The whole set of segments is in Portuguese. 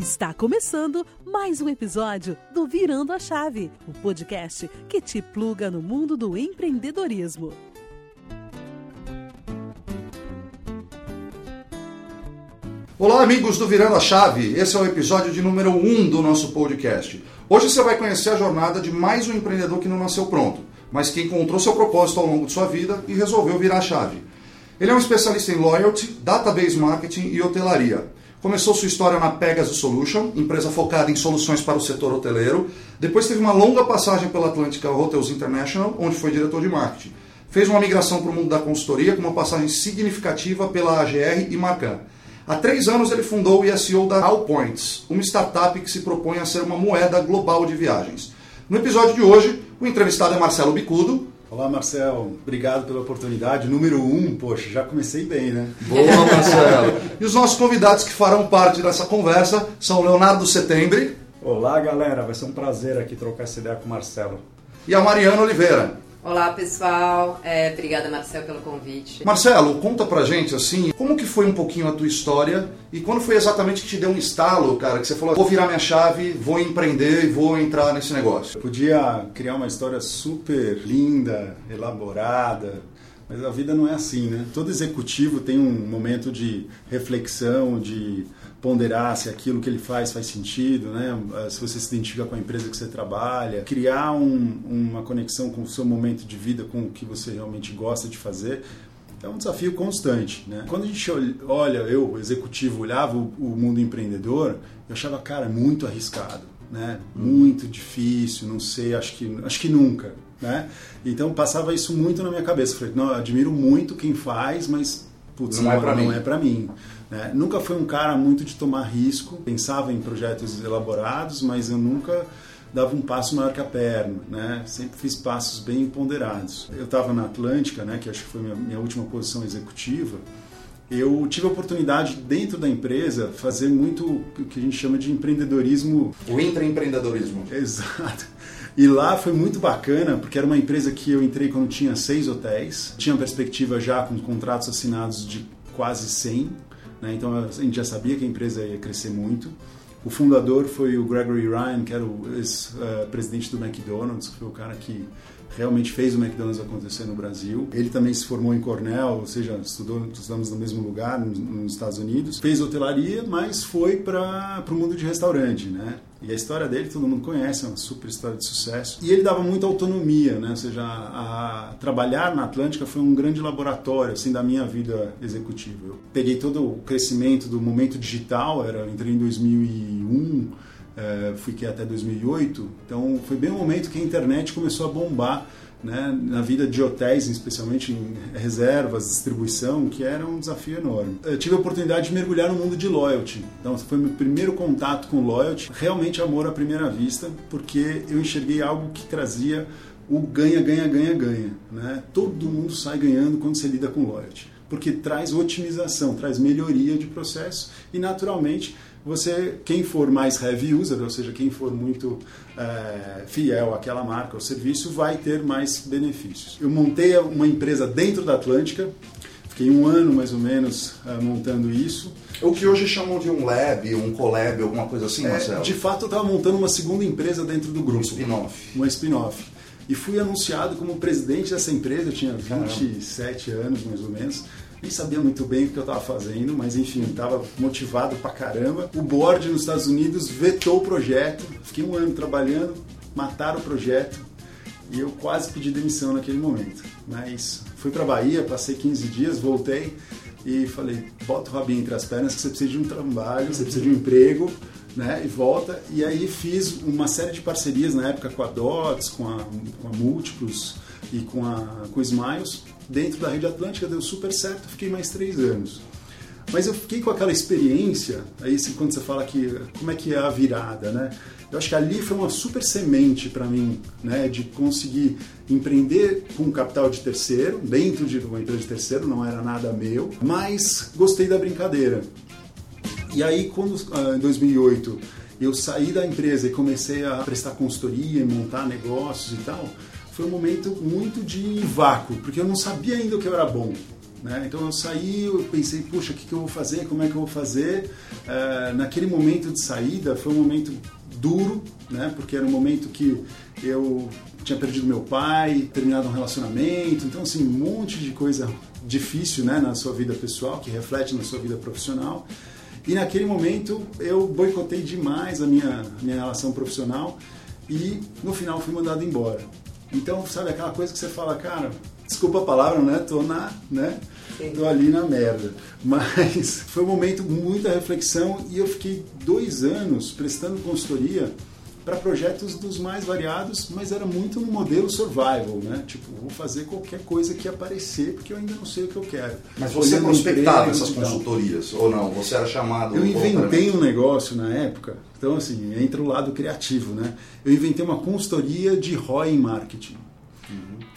Está começando mais um episódio do Virando a Chave, o podcast que te pluga no mundo do empreendedorismo. Olá, amigos do Virando a Chave. Esse é o episódio de número 1 um do nosso podcast. Hoje você vai conhecer a jornada de mais um empreendedor que não nasceu pronto, mas que encontrou seu propósito ao longo de sua vida e resolveu virar a chave. Ele é um especialista em loyalty, database marketing e hotelaria. Começou sua história na Pegasus Solution, empresa focada em soluções para o setor hoteleiro. Depois teve uma longa passagem pela Atlantica Hotels International, onde foi diretor de marketing. Fez uma migração para o mundo da consultoria com uma passagem significativa pela AGR e Marcan. Há três anos ele fundou o ISO da Allpoints, uma startup que se propõe a ser uma moeda global de viagens. No episódio de hoje, o entrevistado é Marcelo Bicudo. Olá, Marcelo. Obrigado pela oportunidade. Número um, poxa, já comecei bem, né? Boa, Marcelo. e os nossos convidados que farão parte dessa conversa são Leonardo Setembre. Olá, galera. Vai ser um prazer aqui trocar essa ideia com o Marcelo. E a Mariana Oliveira. Olá pessoal, é, obrigada Marcel pelo convite. Marcelo, conta pra gente assim, como que foi um pouquinho a tua história e quando foi exatamente que te deu um estalo, cara, que você falou, vou virar minha chave, vou empreender e vou entrar nesse negócio. Eu podia criar uma história super linda, elaborada, mas a vida não é assim, né? Todo executivo tem um momento de reflexão, de ponderar se aquilo que ele faz faz sentido, né? se você se identifica com a empresa que você trabalha, criar um, uma conexão com o seu momento de vida, com o que você realmente gosta de fazer, é um desafio constante. Né? Quando a gente olha, eu, executivo, olhava o, o mundo empreendedor, eu achava, cara, muito arriscado, né? muito difícil, não sei, acho que, acho que nunca. Né? Então passava isso muito na minha cabeça. Falei, não, admiro muito quem faz, mas putz, não, não, é para mim. É mim. Né? Nunca fui um cara muito de tomar risco, pensava em projetos elaborados, mas eu nunca dava um passo maior que a perna, né? Sempre fiz passos bem ponderados. Eu estava na Atlântica, né? Que acho que foi minha, minha última posição executiva. Eu tive a oportunidade dentro da empresa fazer muito o que a gente chama de empreendedorismo. O intraempreendedorismo. Exato. E lá foi muito bacana, porque era uma empresa que eu entrei quando tinha seis hotéis, tinha perspectiva já com contratos assinados de quase 100 né? Então a gente já sabia que a empresa ia crescer muito. O fundador foi o Gregory Ryan, que era o ex-presidente do McDonald's, que foi o cara que realmente fez o McDonald's acontecer no Brasil. Ele também se formou em Cornell, ou seja, estudou, estudamos no mesmo lugar, nos Estados Unidos. Fez hotelaria, mas foi para o mundo de restaurante, né? E a história dele todo mundo conhece, é uma super história de sucesso. E ele dava muita autonomia, né? Ou seja, a, a, trabalhar na Atlântica foi um grande laboratório assim da minha vida executiva. Eu peguei todo o crescimento do momento digital, era entrei em 2001, é, fui que até 2008. Então foi bem o momento que a internet começou a bombar né, na vida de hotéis, especialmente em reservas, distribuição, que era um desafio enorme. Eu tive a oportunidade de mergulhar no mundo de loyalty. Então, foi meu primeiro contato com loyalty, realmente amor à primeira vista, porque eu enxerguei algo que trazia o ganha, ganha, ganha, ganha. Né? Todo mundo sai ganhando quando você lida com loyalty, porque traz otimização, traz melhoria de processo e, naturalmente, você, quem for mais heavy user, ou seja, quem for muito é, fiel àquela marca ou serviço, vai ter mais benefícios. Eu montei uma empresa dentro da Atlântica, fiquei um ano mais ou menos é, montando isso. O que hoje chamam de um lab, um collab, alguma coisa assim, é, Marcelo? De fato, eu estava montando uma segunda empresa dentro do grupo. Um spin-off. Uma spin-off. E fui anunciado como presidente dessa empresa, eu tinha 27 Caramba. anos mais ou menos nem sabia muito bem o que eu estava fazendo, mas enfim, estava motivado pra caramba. O board nos Estados Unidos vetou o projeto, fiquei um ano trabalhando, mataram o projeto e eu quase pedi demissão naquele momento. Mas fui para Bahia, passei 15 dias, voltei e falei: bota o rabinho entre as pernas que você precisa de um trabalho, você precisa de um emprego. Né, e volta, e aí fiz uma série de parcerias na época com a Dots, com a, com a Múltiplos e com a com Smiles, dentro da rede atlântica, deu super certo, fiquei mais três anos. Mas eu fiquei com aquela experiência, aí quando você fala que como é que é a virada, né? Eu acho que ali foi uma super semente para mim, né, de conseguir empreender com capital de terceiro, dentro de uma empresa de terceiro, não era nada meu, mas gostei da brincadeira. E aí quando ah, em 2008 eu saí da empresa e comecei a prestar consultoria montar negócios e tal, foi um momento muito de vácuo, porque eu não sabia ainda o que eu era bom. Né? Então eu saí, eu pensei, puxa, o que, que eu vou fazer? Como é que eu vou fazer? Uh, naquele momento de saída foi um momento duro, né? porque era um momento que eu tinha perdido meu pai, terminado um relacionamento, então assim, um monte de coisa difícil né, na sua vida pessoal, que reflete na sua vida profissional. E naquele momento eu boicotei demais a minha, a minha relação profissional e no final fui mandado embora. Então, sabe aquela coisa que você fala, cara, desculpa a palavra, né? Tô na, né? Tô ali na merda. Mas foi um momento muita reflexão e eu fiquei dois anos prestando consultoria para projetos dos mais variados, mas era muito no modelo survival, né? Tipo, vou fazer qualquer coisa que aparecer, porque eu ainda não sei o que eu quero. Mas você Olhando prospectava essas consultorias, ou não? Você era chamado... Eu inventei um negócio na época, então assim, entra o lado criativo, né? Eu inventei uma consultoria de ROI em marketing.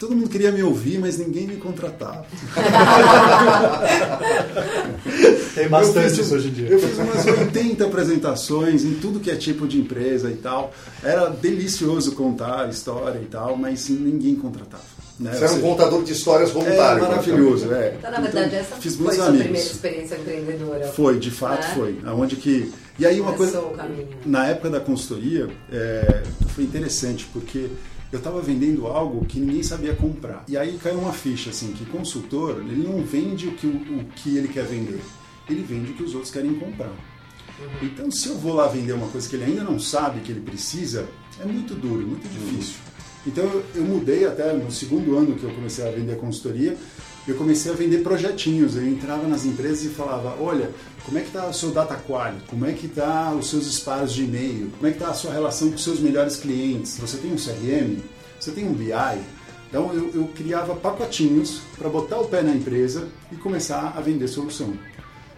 Todo mundo queria me ouvir, mas ninguém me contratava. Tem bastante isso hoje em dia. Eu fiz umas 80 apresentações em tudo que é tipo de empresa e tal. Era delicioso contar a história e tal, mas ninguém contratava. Né? Você era um contador de histórias voluntário. É maravilhoso, é. Então, na verdade, então, essa fiz foi a sua primeira experiência empreendedora. Foi, de fato né? foi. Aonde que... E aí uma Começou coisa... Na época da consultoria, é, foi interessante, porque eu estava vendendo algo que ninguém sabia comprar. E aí caiu uma ficha assim que consultor ele não vende o que, o, que ele quer vender, ele vende o que os outros querem comprar. Uhum. Então, se eu vou lá vender uma coisa que ele ainda não sabe que ele precisa, é muito duro, muito difícil. Então, eu, eu mudei até no segundo ano que eu comecei a vender consultoria, eu comecei a vender projetinhos. Eu entrava nas empresas e falava: olha, como é que está o seu data quality? Como é que está os seus disparos de e-mail? Como é que está a sua relação com os seus melhores clientes? Você tem um CRM? Você tem um BI? Então eu, eu criava pacotinhos para botar o pé na empresa e começar a vender solução.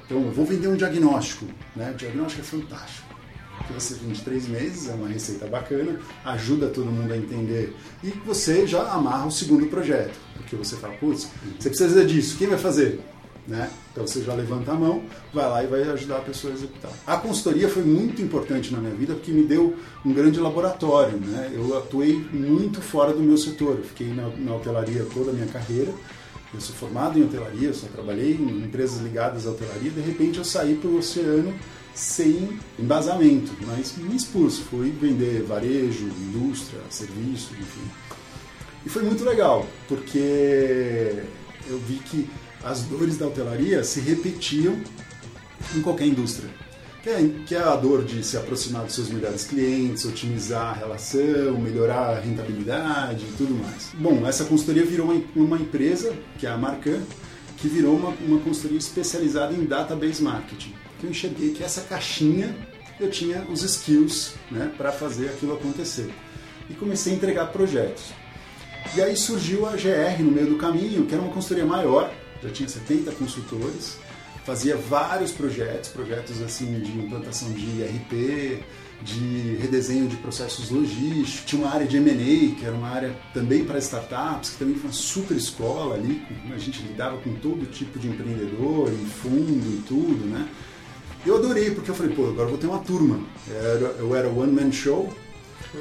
Então eu vou vender um diagnóstico, né? O diagnóstico é fantástico que você vende três meses, é uma receita bacana, ajuda todo mundo a entender. E você já amarra o segundo projeto, porque você fala, putz, você precisa disso, quem vai fazer? Né? Então você já levanta a mão, vai lá e vai ajudar a pessoa a executar. A consultoria foi muito importante na minha vida porque me deu um grande laboratório. Né? Eu atuei muito fora do meu setor, eu fiquei na, na hotelaria toda a minha carreira. Eu sou formado em hotelaria, só trabalhei em empresas ligadas à hotelaria. De repente eu saí para o oceano sem embasamento, mas me expus, fui vender varejo, indústria, serviço, enfim. E foi muito legal, porque eu vi que as dores da hotelaria se repetiam em qualquer indústria. Que é, que é a dor de se aproximar dos seus melhores clientes, otimizar a relação, melhorar a rentabilidade e tudo mais. Bom, essa consultoria virou uma, uma empresa, que é a Marcan, que virou uma, uma consultoria especializada em database marketing que eu enxerguei que essa caixinha eu tinha os skills né, para fazer aquilo acontecer. E comecei a entregar projetos. E aí surgiu a GR no meio do caminho, que era uma consultoria maior, já tinha 70 consultores, fazia vários projetos, projetos assim de implantação de IRP, de redesenho de processos logísticos, tinha uma área de M&A, que era uma área também para startups, que também foi uma super escola ali, a gente lidava com todo tipo de empreendedor, e fundo e tudo, né? Eu adorei, porque eu falei, pô, agora vou ter uma turma. Eu era, era one man show,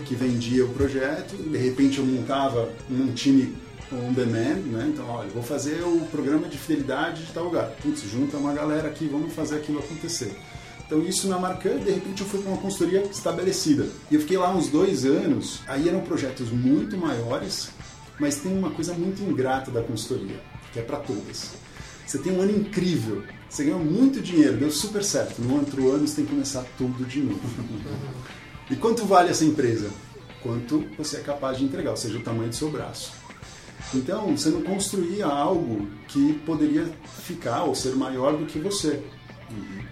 que vendia o projeto, de repente eu montava um time on demand, né? Então, olha, vou fazer o programa de fidelidade de tal lugar. Putz, junta uma galera aqui, vamos fazer aquilo acontecer. Então isso na Marcan, de repente eu fui para uma consultoria estabelecida. E eu fiquei lá uns dois anos, aí eram projetos muito maiores, mas tem uma coisa muito ingrata da consultoria, que é para todas. Você tem um ano incrível, você ganhou muito dinheiro, deu super certo. No outro ano você tem que começar tudo de novo. E quanto vale essa empresa? Quanto você é capaz de entregar, ou seja, o tamanho do seu braço. Então, você não construía algo que poderia ficar ou ser maior do que você.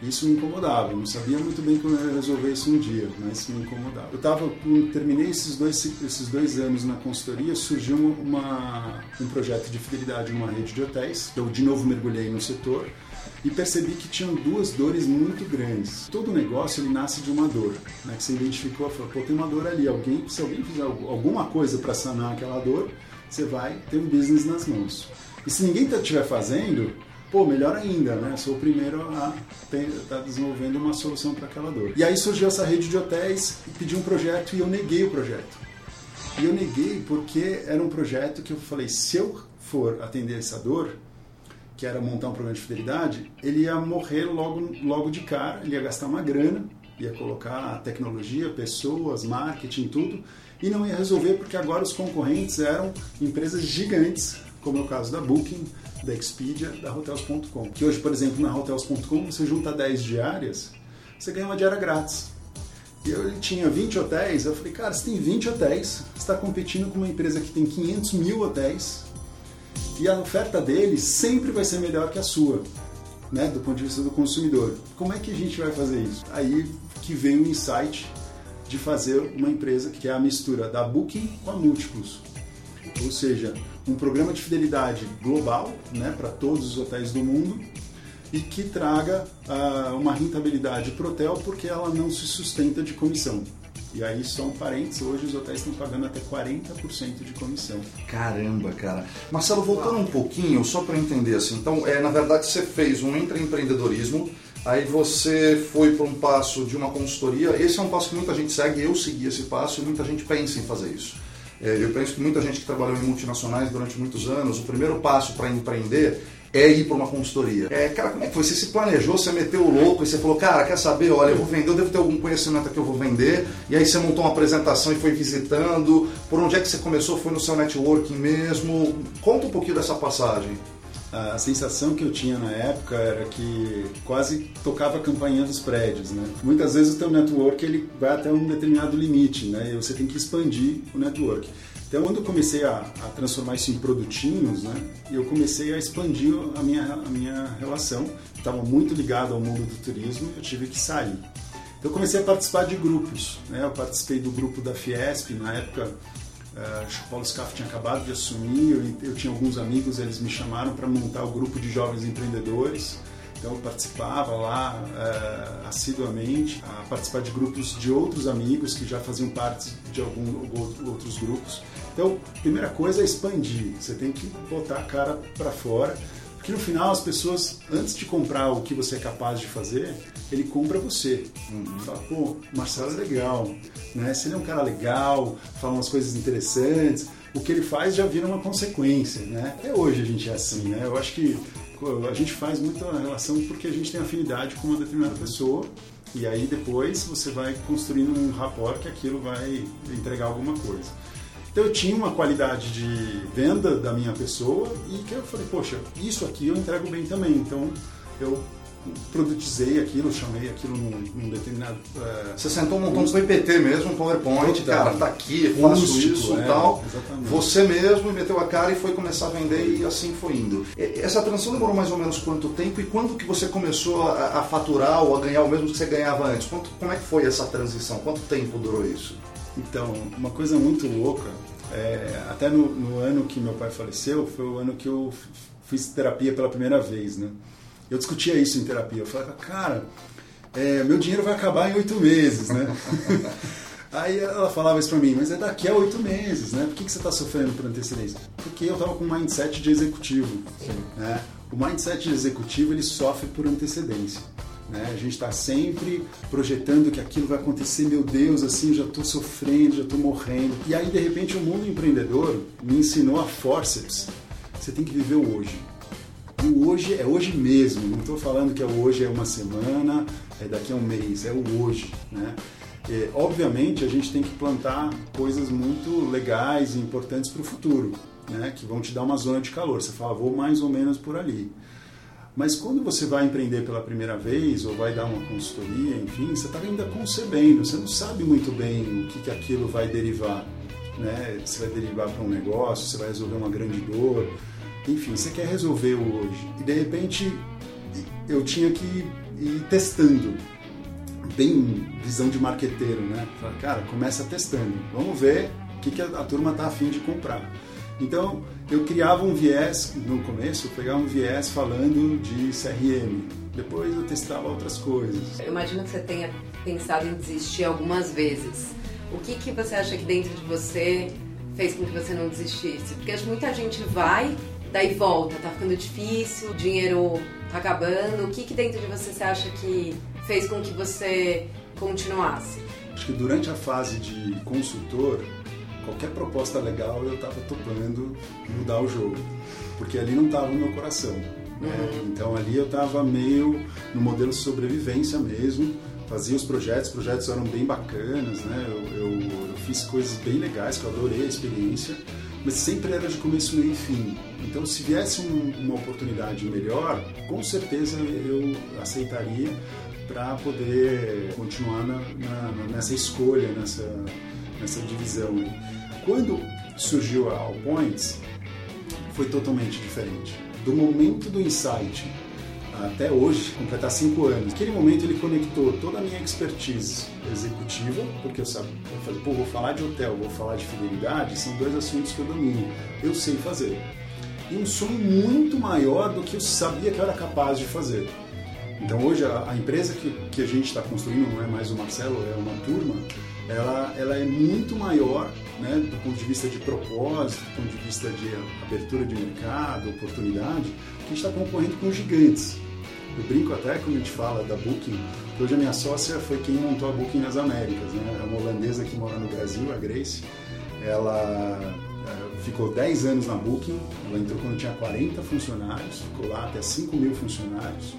Isso me incomodava. Eu não sabia muito bem como resolver isso um dia, mas me incomodava. Eu tava, terminei esses dois, esses dois anos na consultoria, surgiu uma, um projeto de fidelidade numa rede de hotéis. Eu de novo mergulhei no setor e percebi que tinham duas dores muito grandes. Todo negócio ele nasce de uma dor, né? Que você identificou, falou, pô, tem uma dor ali. Alguém, se alguém fizer alguma coisa para sanar aquela dor, você vai ter um business nas mãos. E se ninguém estiver tá, fazendo, pô, melhor ainda, né? Sou o primeiro a estar tá desenvolvendo uma solução para aquela dor. E aí surgiu essa rede de hotéis e pedi um projeto e eu neguei o projeto. E eu neguei porque era um projeto que eu falei, se eu for atender essa dor, que era montar um programa de fidelidade, ele ia morrer logo, logo de cara, ele ia gastar uma grana, ia colocar tecnologia, pessoas, marketing, tudo, e não ia resolver porque agora os concorrentes eram empresas gigantes, como é o caso da Booking, da Expedia, da Hotels.com. Que hoje, por exemplo, na Hotels.com, você junta 10 diárias, você ganha uma diária grátis. E eu tinha 20 hotéis, eu falei, cara, você tem 20 hotéis, você está competindo com uma empresa que tem 500 mil hotéis, e a oferta deles sempre vai ser melhor que a sua, né, do ponto de vista do consumidor. Como é que a gente vai fazer isso? Aí que vem o insight de fazer uma empresa que é a mistura da Booking com a Múltiplos. Ou seja, um programa de fidelidade global né, para todos os hotéis do mundo, e que traga uh, uma rentabilidade para o hotel porque ela não se sustenta de comissão. E aí, só um parênteses, hoje os hotéis estão pagando até 40% de comissão. Caramba, cara. Marcelo, voltando um pouquinho, só para entender assim, então, é, na verdade, você fez um empreendedorismo, aí você foi para um passo de uma consultoria, esse é um passo que muita gente segue, eu segui esse passo e muita gente pensa em fazer isso. É, eu penso que muita gente que trabalhou em multinacionais durante muitos anos, o primeiro passo para empreender é ir para uma consultoria. É, cara, como é que foi? Você se planejou, você meteu o louco e você falou, cara, quer saber? Olha, eu vou vender, eu devo ter algum conhecimento que eu vou vender. E aí você montou uma apresentação e foi visitando. Por onde é que você começou? Foi no seu networking mesmo? Conta um pouquinho dessa passagem. A sensação que eu tinha na época era que quase tocava a campainha dos prédios, né? Muitas vezes o teu network ele vai até um determinado limite, né? E você tem que expandir o network. Então, quando eu comecei a, a, transformar isso em produtinhos, né, eu comecei a expandir a minha, a minha relação. Estava muito ligado ao mundo do turismo eu tive que sair. Então, eu comecei a participar de grupos. Né? Eu participei do grupo da Fiesp, na época o Paulo Scaff tinha acabado de assumir, eu, eu tinha alguns amigos, eles me chamaram para montar o grupo de jovens empreendedores. Então eu participava lá uh, assiduamente, a participar de grupos de outros amigos que já faziam parte de alguns outros grupos. Então, primeira coisa é expandir. Você tem que botar a cara para fora, porque no final as pessoas, antes de comprar o que você é capaz de fazer, ele compra você. Uhum. Fala, pô, Marcelo é legal, né? Se ele é um cara legal, fala umas coisas interessantes, o que ele faz já vira uma consequência, né? Até hoje a gente é assim, né? Eu acho que a gente faz muita relação porque a gente tem afinidade com uma determinada pessoa e aí depois você vai construindo um rapport que aquilo vai entregar alguma coisa. Então eu tinha uma qualidade de venda da minha pessoa e que eu falei, poxa, isso aqui eu entrego bem também. Então eu produtizei aquilo, chamei aquilo num, num determinado. Uh, Você sentou montando um PPT mesmo, um PowerPoint, cara, tá aqui, faço isso e é, tal. Exatamente. Você mesmo meteu a cara e foi começar a vender e assim foi indo. Essa transição demorou mais ou menos quanto tempo e quando que você começou a, a faturar ou a ganhar o mesmo que você ganhava antes? Quanto, como é que foi essa transição? Quanto tempo durou isso? Então, uma coisa muito louca, é, até no, no, ano que meu pai faleceu, foi o ano que eu fiz terapia pela primeira vez, né? Eu discutia isso em terapia, eu falava, cara, é, meu dinheiro vai acabar em oito meses, né? Aí ela falava isso pra mim, mas é daqui a oito meses, né? Por que, que você está sofrendo por antecedência? Porque eu estava com um mindset de executivo. Né? O mindset de executivo ele sofre por antecedência. Né? A gente está sempre projetando que aquilo vai acontecer, meu Deus, assim, já estou sofrendo, já estou morrendo. E aí, de repente, o mundo empreendedor me ensinou a forceps. Você tem que viver o hoje. O hoje é hoje mesmo. Não estou falando que o hoje é uma semana, é daqui a um mês, é o hoje. Né? E, obviamente, a gente tem que plantar coisas muito legais e importantes para o futuro, né? que vão te dar uma zona de calor. Você fala, vou mais ou menos por ali. Mas quando você vai empreender pela primeira vez ou vai dar uma consultoria, enfim, você está ainda concebendo, você não sabe muito bem o que, que aquilo vai derivar. Né? Se vai derivar para um negócio, se vai resolver uma grande dor, enfim, você quer resolver hoje. E de repente eu tinha que ir testando, bem visão de marqueteiro, né? Cara, começa testando, vamos ver o que, que a turma está afim de comprar. Então, eu criava um viés, no começo, eu pegava um viés falando de CRM. Depois eu testava outras coisas. Eu imagino que você tenha pensado em desistir algumas vezes. O que, que você acha que dentro de você fez com que você não desistisse? Porque muita gente vai, daí volta, tá ficando difícil, o dinheiro tá acabando. O que, que dentro de você você acha que fez com que você continuasse? Acho que durante a fase de consultor, qualquer proposta legal eu estava topando mudar o jogo, porque ali não estava o meu coração. Né? Então ali eu estava meio no modelo de sobrevivência mesmo, fazia os projetos, os projetos eram bem bacanas, né? Eu, eu, eu, fiz coisas bem legais, que eu adorei a experiência, mas sempre era de começo, meio e fim. Então, se viesse um, uma oportunidade melhor, com certeza eu aceitaria para poder continuar na, na, nessa escolha, nessa, nessa divisão. Quando surgiu a All Points, foi totalmente diferente. Do momento do insight até hoje, completar cinco anos. Naquele momento ele conectou toda a minha expertise executiva, porque eu, sabe, eu falei, pô, vou falar de hotel, vou falar de fidelidade, são dois assuntos que eu domino, eu sei fazer. E um sonho muito maior do que eu sabia que eu era capaz de fazer. Então hoje a, a empresa que, que a gente está construindo não é mais o Marcelo, é uma turma, ela, ela é muito maior né, do ponto de vista de propósito, do ponto de vista de abertura de mercado, oportunidade, que a gente está concorrendo com gigantes. Eu brinco até quando a gente fala da Booking, que hoje a minha sócia foi quem montou a Booking nas Américas, né? É uma holandesa que mora no Brasil, a Grace. Ela é, ficou 10 anos na Booking, ela entrou quando tinha 40 funcionários, ficou lá até 5 mil funcionários.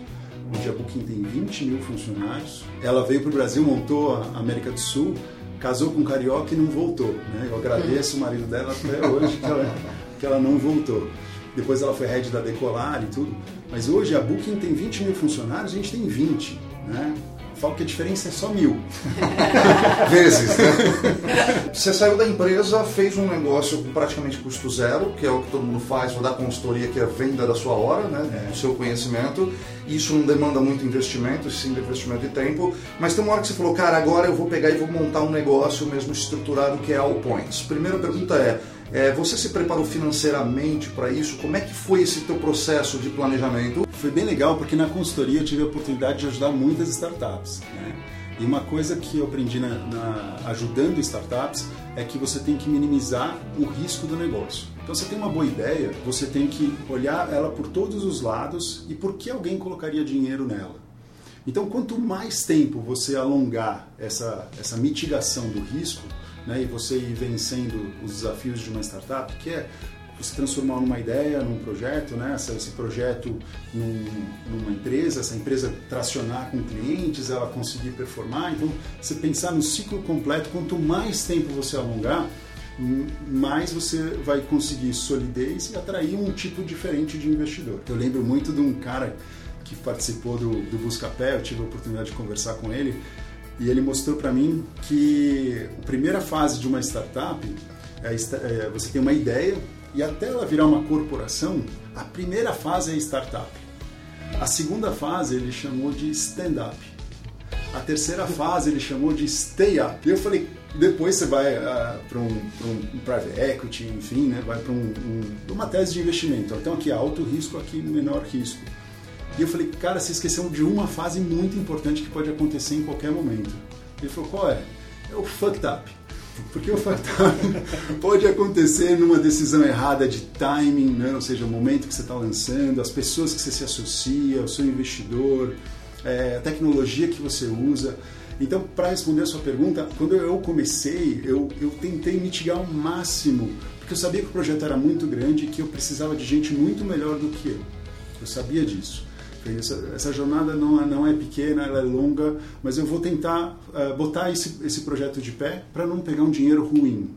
Hoje a Booking tem 20 mil funcionários. Ela veio para o Brasil, montou a América do Sul, casou com um carioca e não voltou. Né? Eu agradeço o marido dela até hoje que ela, que ela não voltou. Depois ela foi head da Decolar e tudo. Mas hoje a Booking tem 20 mil funcionários, a gente tem 20. Né? Falo que a diferença é só mil. Vezes, né? Você saiu da empresa, fez um negócio com praticamente custo zero, que é o que todo mundo faz, vou dar consultoria, que é a venda da sua hora, né? É. Do seu conhecimento. Isso não demanda muito investimento, sim investimento e tempo. Mas tem uma hora que você falou, cara, agora eu vou pegar e vou montar um negócio mesmo estruturado que é All Points. Primeira pergunta é, é, você se preparou financeiramente para isso? Como é que foi esse teu processo de planejamento? Foi bem legal porque na consultoria eu tive a oportunidade de ajudar muitas startups. Né? E uma coisa que eu aprendi na, na, ajudando startups é que você tem que minimizar o risco do negócio. Então, você tem uma boa ideia, você tem que olhar ela por todos os lados e por que alguém colocaria dinheiro nela. Então, quanto mais tempo você alongar essa, essa mitigação do risco, né, e você ir vencendo os desafios de uma startup, que é você transformar numa ideia, num projeto, né? esse projeto num, numa empresa, essa empresa tracionar com clientes, ela conseguir performar. Então, você pensar no ciclo completo, quanto mais tempo você alongar, mais você vai conseguir solidez e atrair um tipo diferente de investidor. Eu lembro muito de um cara que participou do, do Buscapé, eu tive a oportunidade de conversar com ele, e ele mostrou para mim que a primeira fase de uma startup é, é, você tem uma ideia e até ela virar uma corporação, a primeira fase é startup. A segunda fase ele chamou de stand-up. A terceira fase ele chamou de stay-up. E eu falei, depois você vai uh, ah, para um, um, private equity, enfim, né? vai para um, um, uma tese de investimento. Então aqui alto risco, aqui menor risco. E eu falei, cara, você esqueceu de uma fase muito importante que pode acontecer em qualquer momento. Ele falou, qual é? É o fucked up. Porque o fucked up pode acontecer numa decisão errada de timing, né? ou seja, o momento que você está lançando, as pessoas que você se associa, o seu investidor, é, a tecnologia que você usa. Então, para responder a sua pergunta, quando eu comecei, eu, eu tentei mitigar ao máximo, porque eu sabia que o projeto era muito grande e que eu precisava de gente muito melhor do que eu. Eu sabia disso. Essa, essa, jornada não, é, não é pequena, ela é longa, mas eu vou tentar uh, botar esse, esse projeto de pé para não pegar um dinheiro ruim.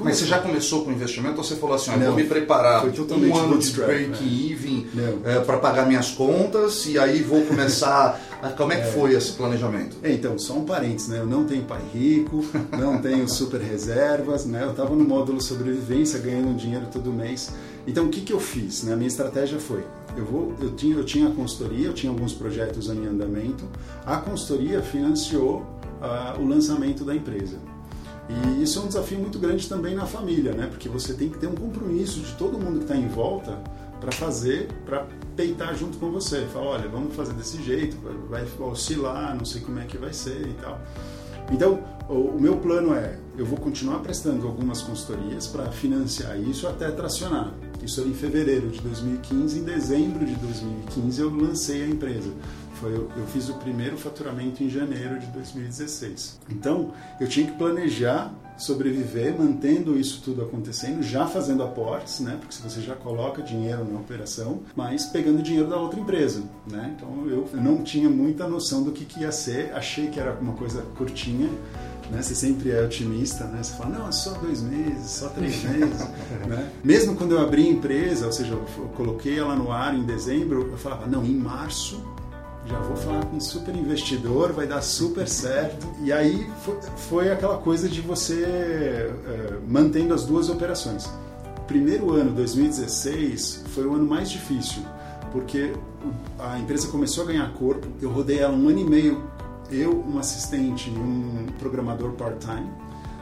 Mas você já começou com investimento ou você falou assim, eu vou me preparar um ano de break-even né? é, para pagar minhas contas e aí vou começar... Como é que é. foi esse planejamento? É, então, só um parênteses, né? Eu não tenho pai rico, não tenho super reservas, né? Eu estava no módulo sobrevivência, ganhando dinheiro todo mês. Então, o que, que eu fiz? Né? A minha estratégia foi, eu, vou, eu, tinha, eu tinha a consultoria, eu tinha alguns projetos em andamento, a consultoria financiou uh, o lançamento da empresa. E isso é um desafio muito grande também na família, né? Porque você tem que ter um compromisso de todo mundo que está em volta para fazer, para peitar junto com você. Falar, olha, vamos fazer desse jeito, vai oscilar, não sei como é que vai ser e tal. Então, o meu plano é, eu vou continuar prestando algumas consultorias para financiar isso até tracionar. Isso era em fevereiro de 2015, em dezembro de 2015 eu lancei a empresa. Foi, eu, eu fiz o primeiro faturamento em janeiro de 2016. Então, eu tinha que planejar sobreviver mantendo isso tudo acontecendo, já fazendo aportes, né? Porque se você já coloca dinheiro na operação, mas pegando dinheiro da outra empresa, né? Então eu não tinha muita noção do que, que ia ser, achei que era uma coisa curtinha, né? Você sempre é otimista, né? Você fala, não, é só dois meses, só três meses, né? Mesmo quando eu abri a empresa, ou seja, eu coloquei ela no ar em dezembro, eu falava, não, em março já vou falar com um super investidor, vai dar super certo. E aí foi, aquela coisa de você é, mantendo as duas operações. Primeiro ano, 2016, foi o ano mais difícil, porque a empresa começou a ganhar corpo. Eu rodei ela um ano e meio, eu, um assistente e um programador part-time,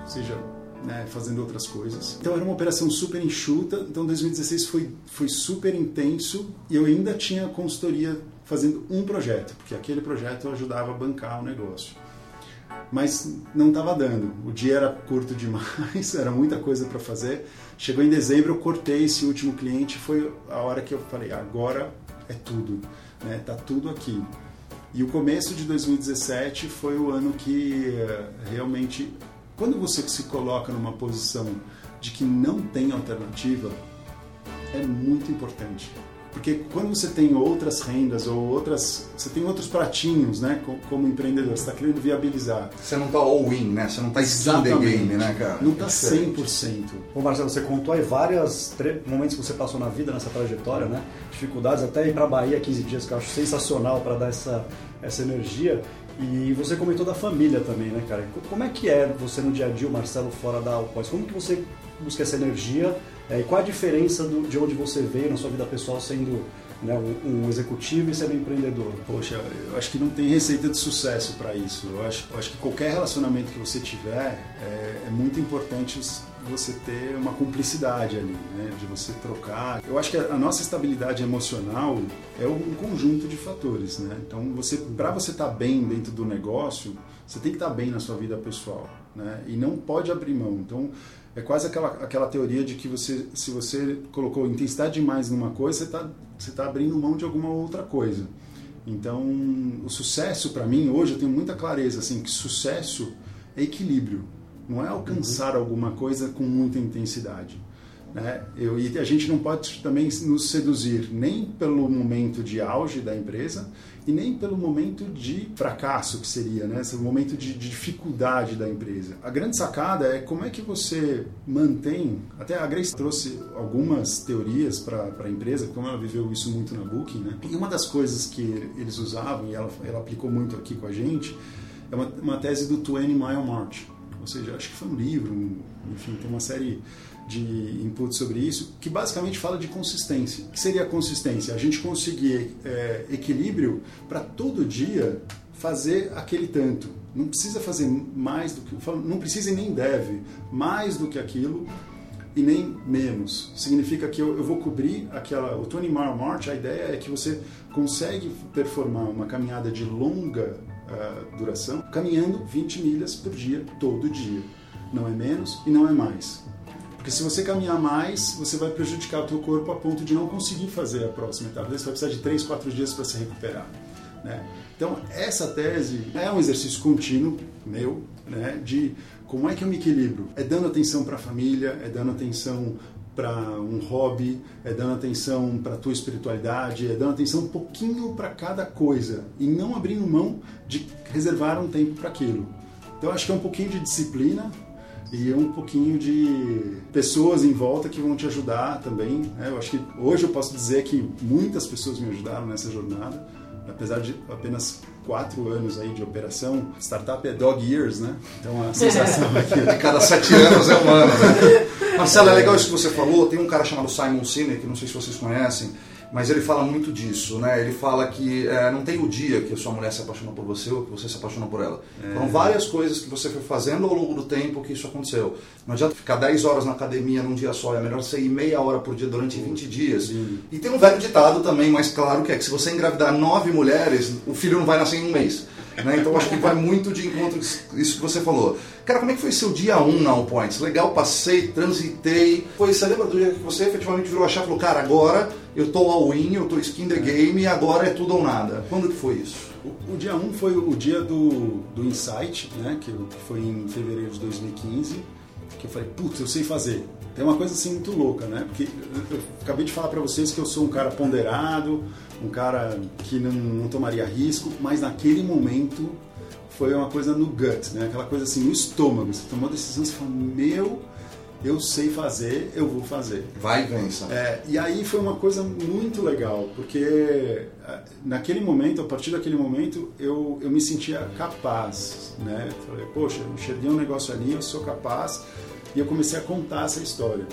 ou seja, né, fazendo outras coisas. Então era uma operação super enxuta. Então 2016 foi, foi super intenso e eu ainda tinha consultoria fazendo um projeto, porque aquele projeto ajudava a bancar o negócio. Mas não estava dando. O dia era curto demais, era muita coisa para fazer. Chegou em dezembro, eu cortei esse último cliente. Foi a hora que eu falei: agora é tudo, né? Tá tudo aqui. E o começo de 2017 foi o ano que eh, realmente, quando você se coloca numa posição de que não tem alternativa, é muito importante porque quando você tem outras rendas ou outras. Você tem outros pratinhos, né? Como empreendedor, você está querendo viabilizar. Você não está all-in, né? Você não está skin the game, né, cara? Não está é 100%. Ô Marcelo, você contou aí vários momentos que você passou na vida, nessa trajetória, né? Dificuldades, até ir para Bahia 15 dias, que eu acho sensacional para dar essa, essa energia. E você comentou da família também, né, cara? Como é que é você no dia a dia, o Marcelo, fora da Alpós? Como que você busca essa energia é, e qual a diferença do, de onde você veio na sua vida pessoal sendo né, um, um, executivo e sendo empreendedor? Poxa, eu acho que não tem receita de sucesso para isso. Eu acho, eu acho que qualquer relacionamento que você tiver é, é muito importante você ter uma cumplicidade ali, né? de você trocar. Eu acho que a nossa estabilidade emocional é um conjunto de fatores, né? Então, você, para você estar tá bem dentro do negócio, você tem que estar tá bem na sua vida pessoal, né? E não pode abrir mão. Então, é quase aquela, aquela teoria de que você, se você colocou intensidade demais numa coisa, você está você tá abrindo mão de alguma outra coisa. Então, o sucesso para mim hoje eu tenho muita clareza assim que sucesso é equilíbrio, não é alcançar uhum. alguma coisa com muita intensidade. Né? Eu, e a gente não pode também nos seduzir nem pelo momento de auge da empresa e nem pelo momento de fracasso que seria, né? Esse momento de, de dificuldade da empresa. A grande sacada é como é que você mantém. Até a Grace trouxe algumas teorias para a empresa, como ela viveu isso muito na Booking, né? E uma das coisas que eles usavam e ela, ela aplicou muito aqui com a gente é uma, uma tese do 20 Mile March. Ou seja, acho que foi um livro, um, enfim, tem uma série de input sobre isso, que basicamente fala de consistência. O que seria consistência? A gente conseguir é, equilíbrio para todo dia fazer aquele tanto. Não precisa fazer mais do que. Não precisa e nem deve mais do que aquilo e nem menos. Significa que eu, eu vou cobrir aquela. O 20 Mile a ideia é que você consegue performar uma caminhada de longa uh, duração caminhando 20 milhas por dia, todo dia. Não é menos e não é mais. Porque se você caminhar mais, você vai prejudicar o teu corpo a ponto de não conseguir fazer a próxima etapa. Você vai precisar de 3, 4 dias para se recuperar. Né? Então, essa tese é um exercício contínuo meu, né, de como é que eu me equilibro. É dando atenção para a família, é dando atenção para um hobby, é dando atenção para a tua espiritualidade, é dando atenção um pouquinho para cada coisa e não abrindo mão de reservar um tempo para aquilo. Então, acho que é um pouquinho de disciplina, e um pouquinho de pessoas em volta que vão te ajudar também. Né? Eu acho que hoje eu posso dizer que muitas pessoas me ajudaram nessa jornada, apesar de apenas quatro anos aí de operação. Startup é dog years, né? Então a sensação é que a cada sete anos é um ano, né? Marcelo, é legal isso que você falou. Tem um cara chamado Simon Sinek, que não sei se vocês conhecem mas ele fala muito disso, né? Ele fala que é, não tem o dia que a sua mulher se apaixonou por você ou que você se apaixonou por ela. É. Foram várias coisas que você foi fazendo ao longo do tempo que isso aconteceu. Não adianta ficar 10 horas na academia num dia só, é melhor você ir meia hora por dia durante 20 dias. Sim. E tem um velho ditado também, mais claro, que é que se você engravidar nove mulheres, o filho não vai nascer em um mês. Né? Então acho que vai muito de encontro isso que você falou. Cara, como é que foi seu dia 1 um na All Points? Legal, passei, transitei. Foi, você lembra do dia que você efetivamente virou a chave e falou, cara, agora eu tô all-in, eu tô skin the game, agora é tudo ou nada. Quando que foi isso? O, o dia 1 um foi o dia do, do Insight, né? Que, que foi em fevereiro de 2015. Que eu falei, putz, eu sei fazer. Tem uma coisa assim muito louca, né? Porque eu, eu acabei de falar para vocês que eu sou um cara ponderado, um cara que não, não tomaria risco, mas naquele momento foi uma coisa no gut, né? Aquela coisa assim no estômago. Você tomou a decisão, você falou, meu, eu sei fazer, eu vou fazer. Vai e vença. É, e aí foi uma coisa muito legal, porque é, naquele momento, a partir daquele momento, eu, eu me sentia capaz, né? Falei, poxa, eu enxerguei um negócio ali, eu sou capaz, e eu comecei a contar essa história.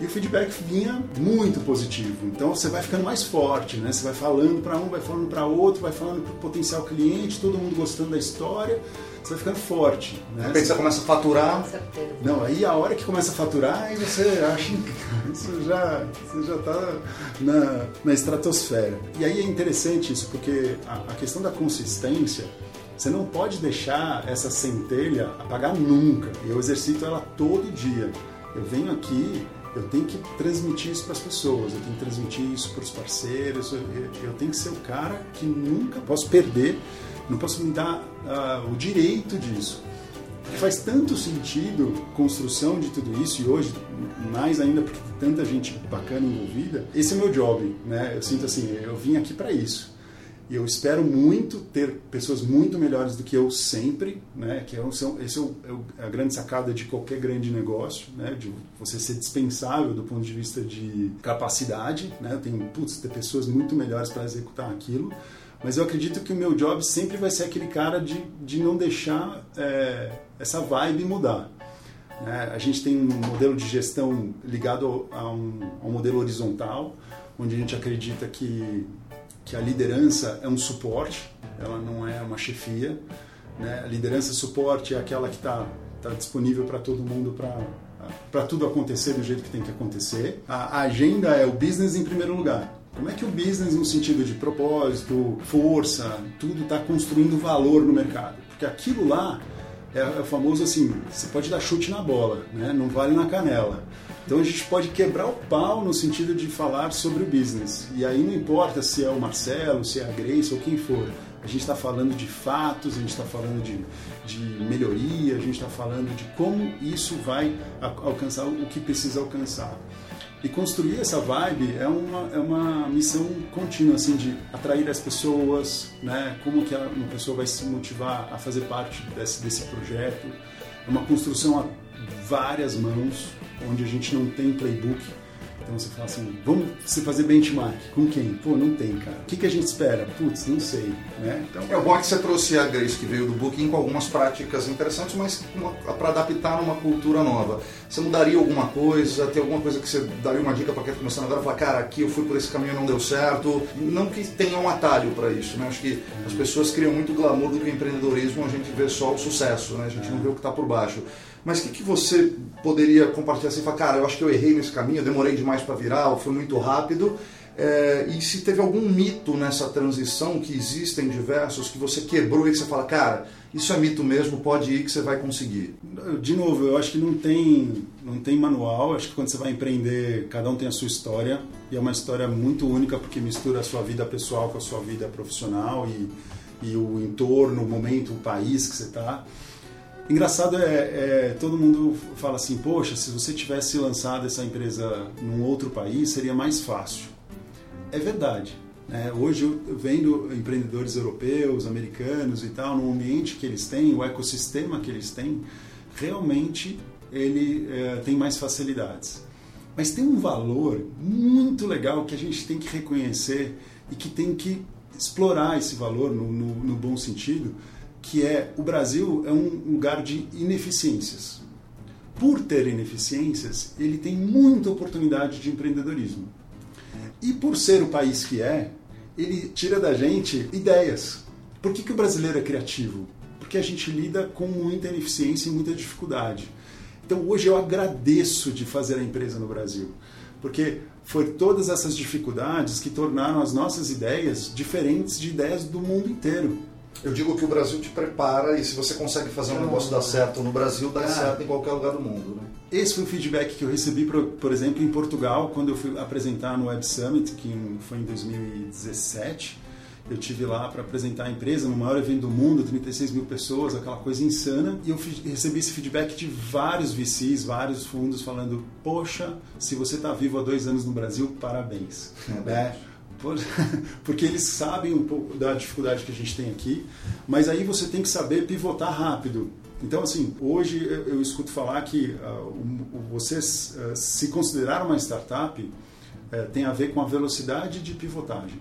E o feedback vinha muito positivo. Então você vai ficando mais forte, né? Você vai falando para um, vai falando para outro, vai falando para o potencial cliente, todo mundo gostando da história. Você vai ficando forte. Né? De repente você começa a faturar. Com certeza. Não, aí a hora que começa a faturar, aí você acha isso já você já está na, na estratosfera. E aí é interessante isso, porque a, a questão da consistência, você não pode deixar essa centelha apagar nunca. Eu exercito ela todo dia. Eu venho aqui, eu tenho que transmitir isso para as pessoas, eu tenho que transmitir isso para os parceiros, eu, eu, tenho que ser o cara que nunca posso perder, não posso me dar uh, o direito disso. Faz tanto sentido construção de tudo isso e hoje mais ainda porque tem tanta gente bacana envolvida. Esse é meu job, né? Eu sinto assim, eu vim aqui para isso. E eu espero muito ter pessoas muito melhores do que eu sempre, né? Que é, esse é, a grande sacada de qualquer grande negócio, né? De você ser dispensável do ponto de vista de capacidade, né? Eu tenho, putz, ter pessoas muito melhores para executar aquilo. Mas eu acredito que o meu job sempre vai ser aquele cara de, de não deixar é, essa vibe mudar. Né? A gente tem um modelo de gestão ligado a um, a um modelo horizontal, onde a gente acredita que que a liderança é um suporte, ela não é uma chefia. Né? A liderança suporte é aquela que está tá disponível para todo mundo para tudo acontecer do jeito que tem que acontecer. A, a agenda é o business em primeiro lugar. Como é que o business, no sentido de propósito, força, tudo está construindo valor no mercado? Porque aquilo lá é, é o famoso assim: você pode dar chute na bola, né? não vale na canela. Então a gente pode quebrar o pau no sentido de falar sobre o business. E aí não importa se é o Marcelo, se é a Grace ou quem for. A gente está falando de fatos, a gente está falando de, de melhoria, a gente está falando de como isso vai alcançar o que precisa alcançar. E construir essa vibe é uma, é uma missão contínua, assim, de atrair as pessoas, né? Como que uma pessoa vai se motivar a fazer parte desse, desse projeto. É uma construção a várias mãos, onde a gente não tem playbook. Então você fala assim, vamos você fazer benchmark. Com quem? Pô, não tem, cara. O que, que a gente espera? Putz, não sei. Né? Então, é bom que você trouxe a Grace que veio do Booking com algumas práticas interessantes, mas para adaptar numa cultura nova. Você mudaria alguma coisa? Tem alguma coisa que você daria uma dica para quem está começando agora? Falar, cara, aqui eu fui por esse caminho não deu certo. Não que tenha um atalho para isso, né? Acho que as pessoas criam muito glamour do que o empreendedorismo, a gente vê só o sucesso, né? A gente não vê o que está por baixo. Mas o que, que você poderia compartilhar assim? Falar, cara, eu acho que eu errei nesse caminho, eu demorei demais para virar, foi muito rápido. É, e se teve algum mito nessa transição, que existem diversos, que você quebrou e que você fala, cara, isso é mito mesmo, pode ir que você vai conseguir. De novo, eu acho que não tem, não tem manual, acho que quando você vai empreender, cada um tem a sua história, e é uma história muito única porque mistura a sua vida pessoal com a sua vida profissional e, e o entorno, o momento, o país que você está. Engraçado é, é, todo mundo fala assim, poxa, se você tivesse lançado essa empresa num outro país seria mais fácil. É verdade. Né? Hoje vendo empreendedores europeus, americanos e tal, no ambiente que eles têm, o ecossistema que eles têm, realmente ele é, tem mais facilidades. Mas tem um valor muito legal que a gente tem que reconhecer e que tem que explorar esse valor no, no, no bom sentido, que é o Brasil é um lugar de ineficiências. Por ter ineficiências, ele tem muita oportunidade de empreendedorismo. E por ser o país que é, ele tira da gente ideias. Por que, que o brasileiro é criativo? Porque a gente lida com muita ineficiência e muita dificuldade. Então hoje eu agradeço de fazer a empresa no Brasil, porque foi todas essas dificuldades que tornaram as nossas ideias diferentes de ideias do mundo inteiro. Eu digo que o Brasil te prepara e se você consegue fazer um negócio dar certo no Brasil, dá Ah. certo em qualquer lugar do mundo. Né? Esse foi o feedback que eu recebi, por, por exemplo, em Portugal, quando eu fui apresentar no Web Summit, que foi em 2017. Eu tive lá para apresentar a empresa no maior evento do mundo, 36 mil pessoas, aquela coisa insana. E eu recebi esse feedback de vários VCs, vários fundos falando: Poxa, se você está vivo há dois anos no Brasil, parabéns. Né? Por- Porque eles sabem um pouco da dificuldade que a gente tem aqui, mas aí você tem que saber pivotar rápido. Então, assim, hoje eu, escuto falar que o- você ah, se considerar uma startup eh, tem a ver com a velocidade de pivotagem.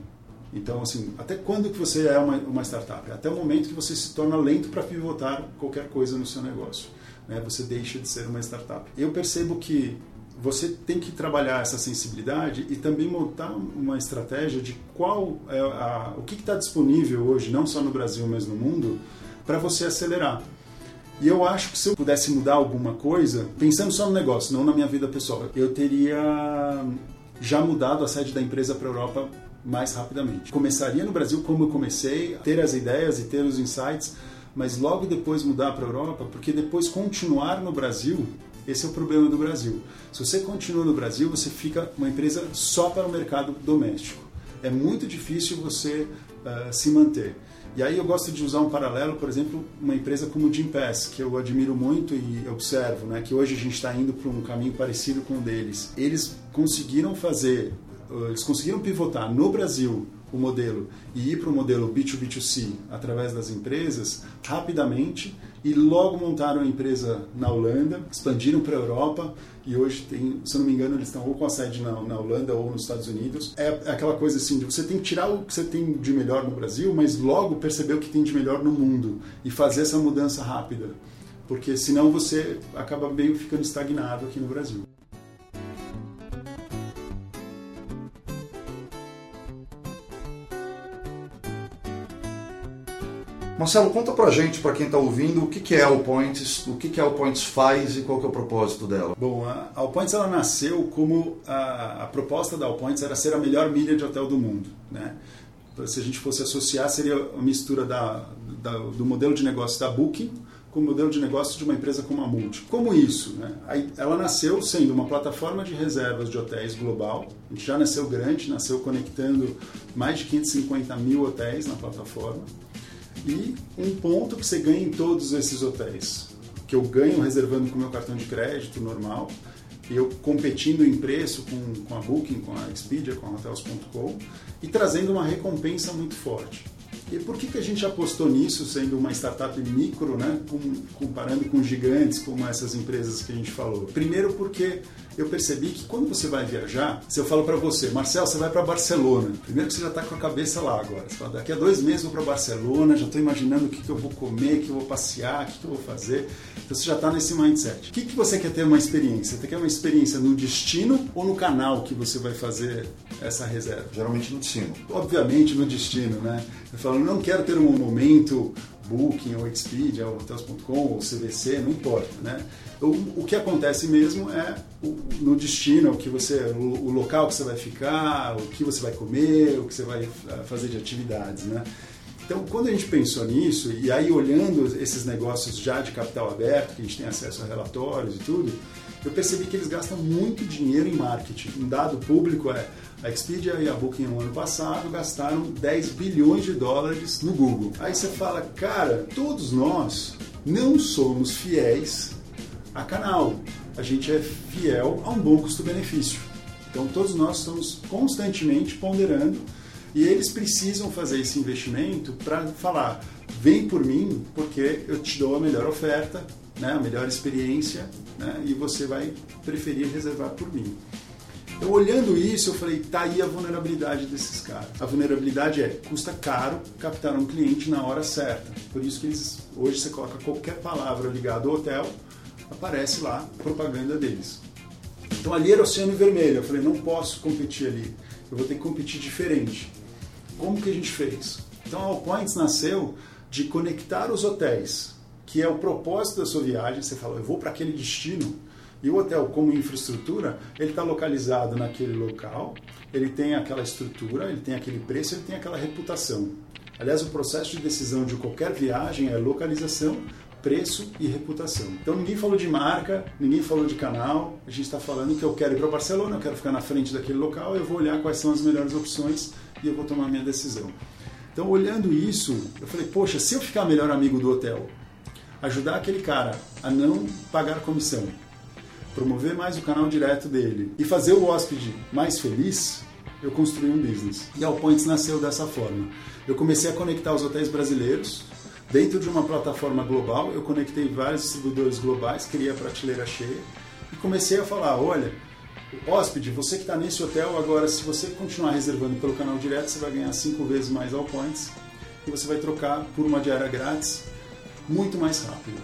Então, assim, até quando que você é uma, uma startup? Até o momento que você se torna lento para pivotar qualquer coisa no seu negócio. Né? Você deixa de ser uma startup. Eu percebo que você tem que trabalhar essa sensibilidade e também montar uma estratégia de qual é a, o que está disponível hoje, não só no Brasil, mas no mundo, para você acelerar. E eu acho que se eu pudesse mudar alguma coisa, pensando só no negócio, não na minha vida pessoal, eu teria já mudado a sede da empresa para a Europa mais rapidamente. Começaria no Brasil como eu comecei, ter as ideias e ter os insights, mas logo depois mudar para a Europa, porque depois continuar no Brasil, esse é o problema do Brasil. Se você continua no Brasil, você fica uma empresa só para o mercado doméstico. É muito difícil você uh, se manter. E aí eu gosto de usar um paralelo, por exemplo, uma empresa como o Gympass, que eu admiro muito e observo, né, que hoje a gente está indo para um caminho parecido com o deles. Eles conseguiram fazer, uh, eles conseguiram pivotar no Brasil o modelo e ir para o modelo B2B2C através das empresas rapidamente e logo montaram a empresa na Holanda, expandiram para a Europa e hoje tem, se eu não me engano, eles estão ou com a sede na, na Holanda ou nos Estados Unidos. É aquela coisa assim, de você tem que tirar o que você tem de melhor no Brasil, mas logo perceber o que tem de melhor no mundo e fazer essa mudança rápida, porque senão você acaba meio ficando estagnado aqui no Brasil. Marcelo, conta pra gente, pra quem tá ouvindo, o que, que é a Allpoints, o que, que a Allpoints faz e qual que é o propósito dela. Bom, a Allpoints ela nasceu como a, a proposta da Allpoints era ser a melhor milha de hotel do mundo, né? Se a gente fosse associar, seria a mistura da, da, do modelo de negócio da Booking com o modelo de negócio de uma empresa como a Multi. Como isso? Né? Ela nasceu sendo uma plataforma de reservas de hotéis global. A gente já nasceu grande, nasceu conectando mais de 550 mil hotéis na plataforma. E um ponto que você ganha em todos esses hotéis, que eu ganho reservando com meu cartão de crédito normal, e eu competindo em preço com, com a Booking, com a Expedia, com a Hotels.com e trazendo uma recompensa muito forte. E por que, que a gente apostou nisso, sendo uma startup micro, né, com, comparando com gigantes como essas empresas que a gente falou? Primeiro porque eu percebi que quando você vai viajar, se eu falo para você, Marcel, você vai para Barcelona, primeiro que você já está com a cabeça lá agora. Você fala, daqui a dois meses eu vou para Barcelona, já estou imaginando o que, que eu vou comer, o que eu vou passear, o que, que eu vou fazer. Então você já está nesse mindset. O que, que você quer ter uma experiência? Você quer uma experiência no destino ou no canal que você vai fazer essa reserva? Geralmente no destino. Obviamente no destino, né? Eu falo, não quero ter um momento Booking ou Expedia ou Hotels.com ou CVC, não importa, né? O, o que acontece mesmo é o, no destino, o que você, o, o, local que você vai ficar, o que você vai comer, o que você vai fazer de atividades, né? Então, quando a gente pensou nisso, e aí olhando esses negócios já de capital aberto, que a gente tem acesso a relatórios e tudo, eu percebi que eles gastam muito dinheiro em marketing. Um dado público é a Expedia e a Booking no ano passado gastaram 10 bilhões de dólares no Google. Aí você fala, cara, todos nós não somos fiéis a canal. A gente é fiel a um bom custo-benefício. Então todos nós estamos constantemente ponderando e eles precisam fazer esse investimento para falar, vem por mim porque eu te dou a melhor oferta, né, a melhor experiência né, e você vai preferir reservar por mim. Então, olhando isso, eu falei, tá aí a vulnerabilidade desses caras. A vulnerabilidade é, custa caro captar um cliente na hora certa. Por isso que eles, hoje você coloca qualquer palavra ligada ao hotel, aparece lá propaganda deles. Então ali era oceano vermelho. Eu falei, não posso competir ali. Eu vou ter que competir diferente. Como que a gente fez? Então a Allpoints nasceu de conectar os hotéis, que é o propósito da sua viagem. Você fala, eu vou para aquele destino. E o hotel, como infraestrutura, ele está localizado naquele local, ele tem aquela estrutura, ele tem aquele preço, ele tem aquela reputação. Aliás, o processo de decisão de qualquer viagem é localização, preço e reputação. Então ninguém falou de marca, ninguém falou de canal, a gente está falando que eu quero ir para Barcelona, eu quero ficar na frente daquele local, eu vou olhar quais são as melhores opções e eu vou tomar minha decisão. Então olhando isso, eu falei, poxa, se eu ficar melhor amigo do hotel, ajudar aquele cara a não pagar comissão, promover mais o canal direto dele e fazer o hóspede mais feliz, eu construí um business. E a Allpoints nasceu dessa forma. Eu comecei a conectar os hotéis brasileiros dentro de uma plataforma global. Eu conectei vários distribuidores globais, criei a prateleira cheia e comecei a falar: olha, hóspede, você que está nesse hotel, agora se você continuar reservando pelo canal direto, você vai ganhar cinco vezes mais Allpoints e você vai trocar por uma diária grátis muito mais rápido.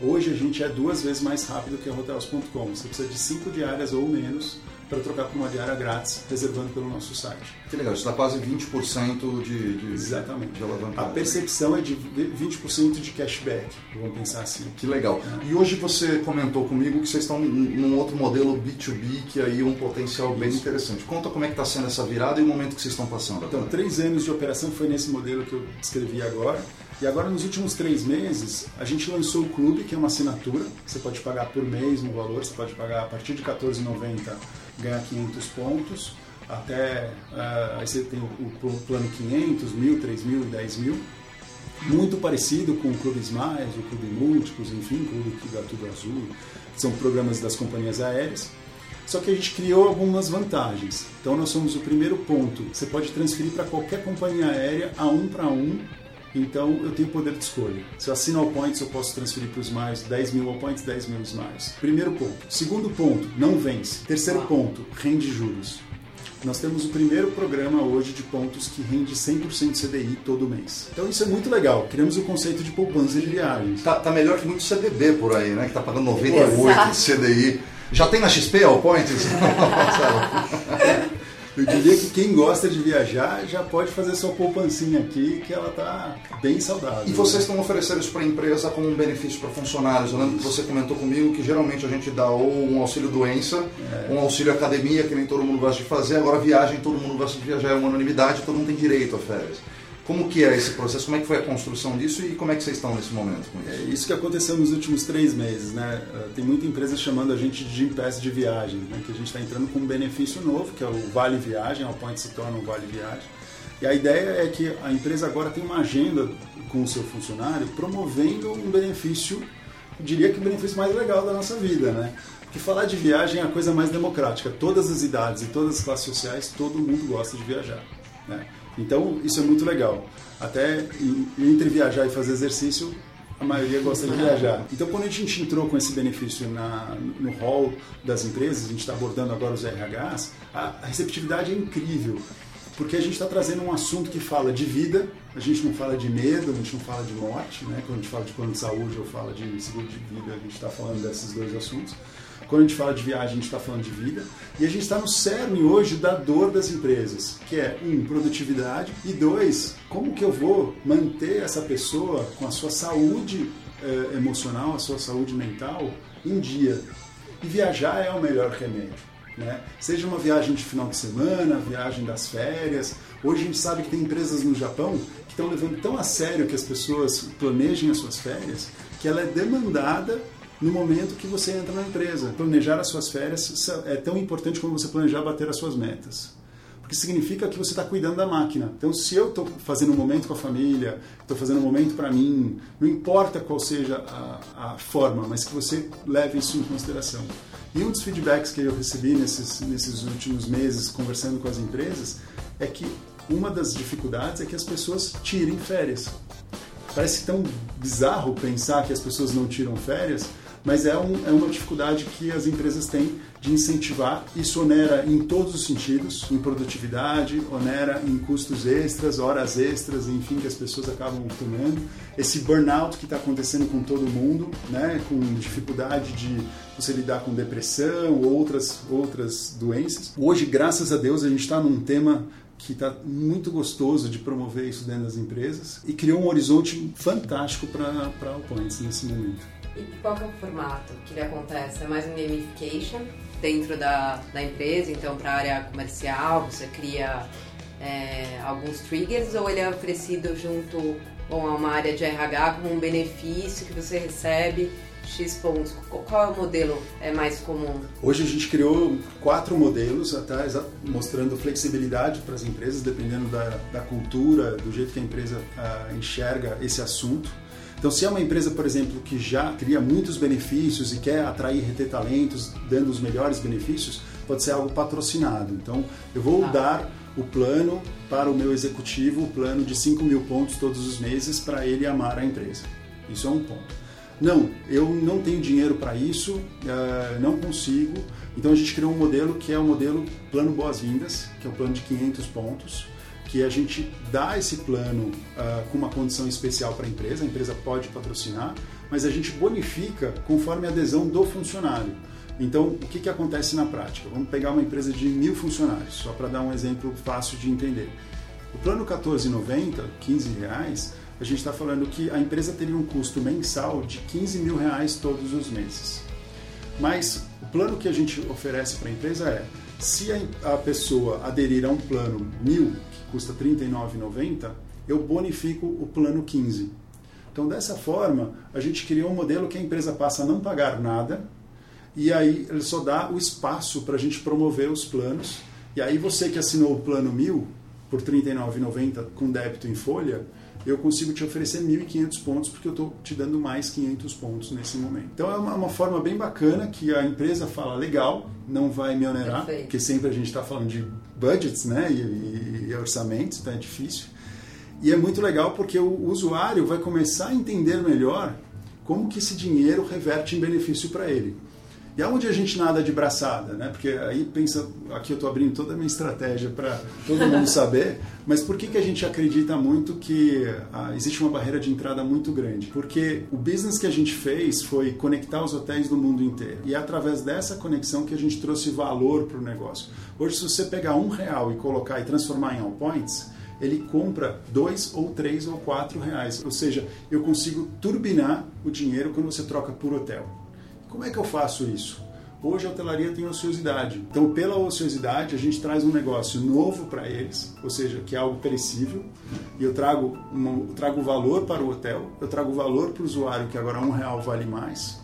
Hoje a gente é duas vezes mais rápido que a Hotels.com. Você precisa de cinco diárias ou menos para trocar por uma diária grátis, reservando pelo nosso site. Que legal, isso dá quase 20% de, de, Exatamente. de alavancagem. A percepção é de 20% de cashback, vamos pensar assim. Que legal. É. E hoje você comentou comigo que vocês estão num outro modelo B2B, que aí um potencial bem Isso. interessante. Conta como é que está sendo essa virada e o momento que vocês estão passando. Então, três anos de operação foi nesse modelo que eu descrevi agora. E agora, nos últimos três meses, a gente lançou o clube, que é uma assinatura. Você pode pagar por mês no valor, você pode pagar a partir de R$14,90 ganhar 500 pontos, até uh, aí você tem o, o plano 500, 1000, 3000 e 10 mil. Muito parecido com o Clube Smiles, o Clube Múltiplos, enfim, o Clube tudo azul, são programas das companhias aéreas. Só que a gente criou algumas vantagens. Então nós somos o primeiro ponto. Você pode transferir para qualquer companhia aérea a um para um então eu tenho poder de escolha. Se eu assino ao Points, eu posso transferir para os Smiles 10 mil ao Points, 10 mil Smiles. Primeiro ponto. Segundo ponto, não vence. Terceiro ponto, rende juros. Nós temos o primeiro programa hoje de pontos que rende 100% CDI todo mês. Então isso é muito legal. Criamos o conceito de poupança de viagens. Tá, tá melhor que muito CDB por aí, né? Que tá pagando 98 de CDI. Já tem na XP ao Points? Eu diria que quem gosta de viajar já pode fazer sua poupancinha aqui, que ela está bem saudável. E vocês estão oferecendo isso para a empresa como um benefício para funcionários. Eu lembro que você comentou comigo que geralmente a gente dá ou um auxílio doença, é. um auxílio academia, que nem todo mundo gosta de fazer, agora viagem, todo mundo gosta de viajar, é uma unanimidade, todo mundo tem direito a férias. Como que é esse processo? Como é que foi a construção disso e como é que vocês estão nesse momento com isso? É isso que aconteceu nos últimos três meses, né? Eh, tem muita empresa chamando a gente de Gimpass de viagem, né? Que a gente está entrando com um benefício novo, que é o Vale Viagem, a Point se torna um Vale Viagem. E a ideia é que a empresa agora tem uma agenda com o seu funcionário promovendo um benefício, diria que o benefício mais legal da nossa vida, né? Porque falar de viagem é a coisa mais democrática. Todas as idades e todas as classes sociais, todo mundo gosta de viajar. Né? Então, isso é muito legal. Até entre viajar e fazer exercício, a maioria gosta de viajar. Então, quando a gente entrou com esse benefício na, no hall das empresas, a gente está abordando agora os RHs, a, receptividade é incrível, porque a gente está trazendo um assunto que fala de vida, a gente não fala de medo, a gente não fala de morte, né? quando a gente fala de plano de saúde ou fala de seguro de vida, a gente está falando desses dois assuntos. Quando a gente fala de viagem, a gente está falando de vida. E a gente está no cerne hoje da dor das empresas, que é, um, produtividade, e dois, como que eu vou manter essa pessoa com a sua saúde eh, emocional, a sua saúde mental em dia. E viajar é o melhor remédio. Né? Seja uma viagem de final de semana, viagem das férias. Hoje a gente sabe que tem empresas no Japão que estão levando tão a sério que as pessoas planejem as suas férias, que ela é demandada no momento que você entra na empresa. Planejar as suas férias é tão importante como você planejar bater as suas metas. Porque significa que você está cuidando da máquina. Então, se eu estou fazendo um momento com a família, estou fazendo um momento para mim, não importa qual seja a, a, forma, mas que você leve isso em consideração. E um dos feedbacks que eu recebi nesses, nesses últimos meses, conversando com as empresas, é que uma das dificuldades é que as pessoas tirem férias. Parece tão bizarro pensar que as pessoas não tiram férias, mas é, um, é uma dificuldade que as empresas têm de incentivar. Isso onera em todos os sentidos, em produtividade, onera em custos extras, horas extras, enfim, que as pessoas acabam tomando. Esse burnout que está acontecendo com todo mundo, né, com dificuldade de você lidar com depressão, outras, outras doenças. Hoje, graças a Deus, a gente está num tema que está muito gostoso de promover isso dentro das empresas e criou um horizonte fantástico para o Points nesse momento. E qual que é o formato que ele acontece? É mais um gamification dentro da, da empresa, então para a área comercial você cria é, alguns triggers ou ele é oferecido junto com uma área de RH como um benefício que você recebe X pontos? Qual é o modelo é mais comum? Hoje a gente criou quatro modelos, até mostrando flexibilidade para as empresas, dependendo da, da, cultura, do jeito que a empresa ah, enxerga esse assunto. Então, se é uma empresa, por exemplo, que já cria muitos benefícios e quer atrair e reter talentos, dando os melhores benefícios, pode ser algo patrocinado. Então, eu vou ah. dar o plano para o meu executivo, o plano de 5 mil pontos todos os meses para ele amar a empresa. Isso é um ponto. Não, eu não tenho dinheiro para isso, uh, não consigo. Então a gente criou um modelo que é o modelo Plano Boas-Vindas, que é um plano de 500 pontos, que a gente dá esse plano uh, com uma condição especial para a empresa, a empresa pode patrocinar, mas a gente bonifica conforme a adesão do funcionário. Então, o que, que acontece na prática? Vamos pegar uma empresa de mil funcionários, só para dar um exemplo fácil de entender. O plano 14,90, 15 reais, a gente está falando que a empresa teria um custo mensal de 15 mil reais todos os meses. Mas o plano que a gente oferece para a empresa é, se a pessoa aderir a um plano mil, custa R$ 39,90, eu bonifico o plano 15. Então, dessa forma, a gente criou um modelo que a empresa passa a não pagar nada e aí ele só dá o espaço para a gente promover os planos. E aí você que assinou o plano mil por R$ 39,90 com débito em folha, eu consigo te oferecer 1.500 pontos porque eu estou te dando mais 500 pontos nesse momento. Então é uma, uma, forma bem bacana que a empresa fala legal, não vai me onerar, Perfeito. porque sempre a gente está falando de budgets né, e, e, e orçamentos, então é difícil. E é muito legal porque o usuário vai começar a entender melhor como que esse dinheiro reverte em benefício para ele. E aonde a gente nada de braçada, né? Porque aí pensa, aqui eu estou abrindo toda a minha estratégia para todo mundo saber, mas por que, que a gente acredita muito que ah, existe uma barreira de entrada muito grande? Porque o business que a gente fez foi conectar os hotéis do mundo inteiro. E é através dessa conexão que a gente trouxe valor para o negócio. Hoje, se você pegar um real e colocar e transformar em all points, ele compra dois ou três ou quatro reais. Ou seja, eu consigo turbinar o dinheiro quando você troca por hotel. Como é que eu faço isso? Hoje a hotelaria tem ociosidade. Então, pela ociosidade, a gente traz um negócio novo para eles, ou seja, que é algo perecível, e eu trago, uma, eu trago valor para o hotel, eu trago valor para o usuário, que agora um real vale mais,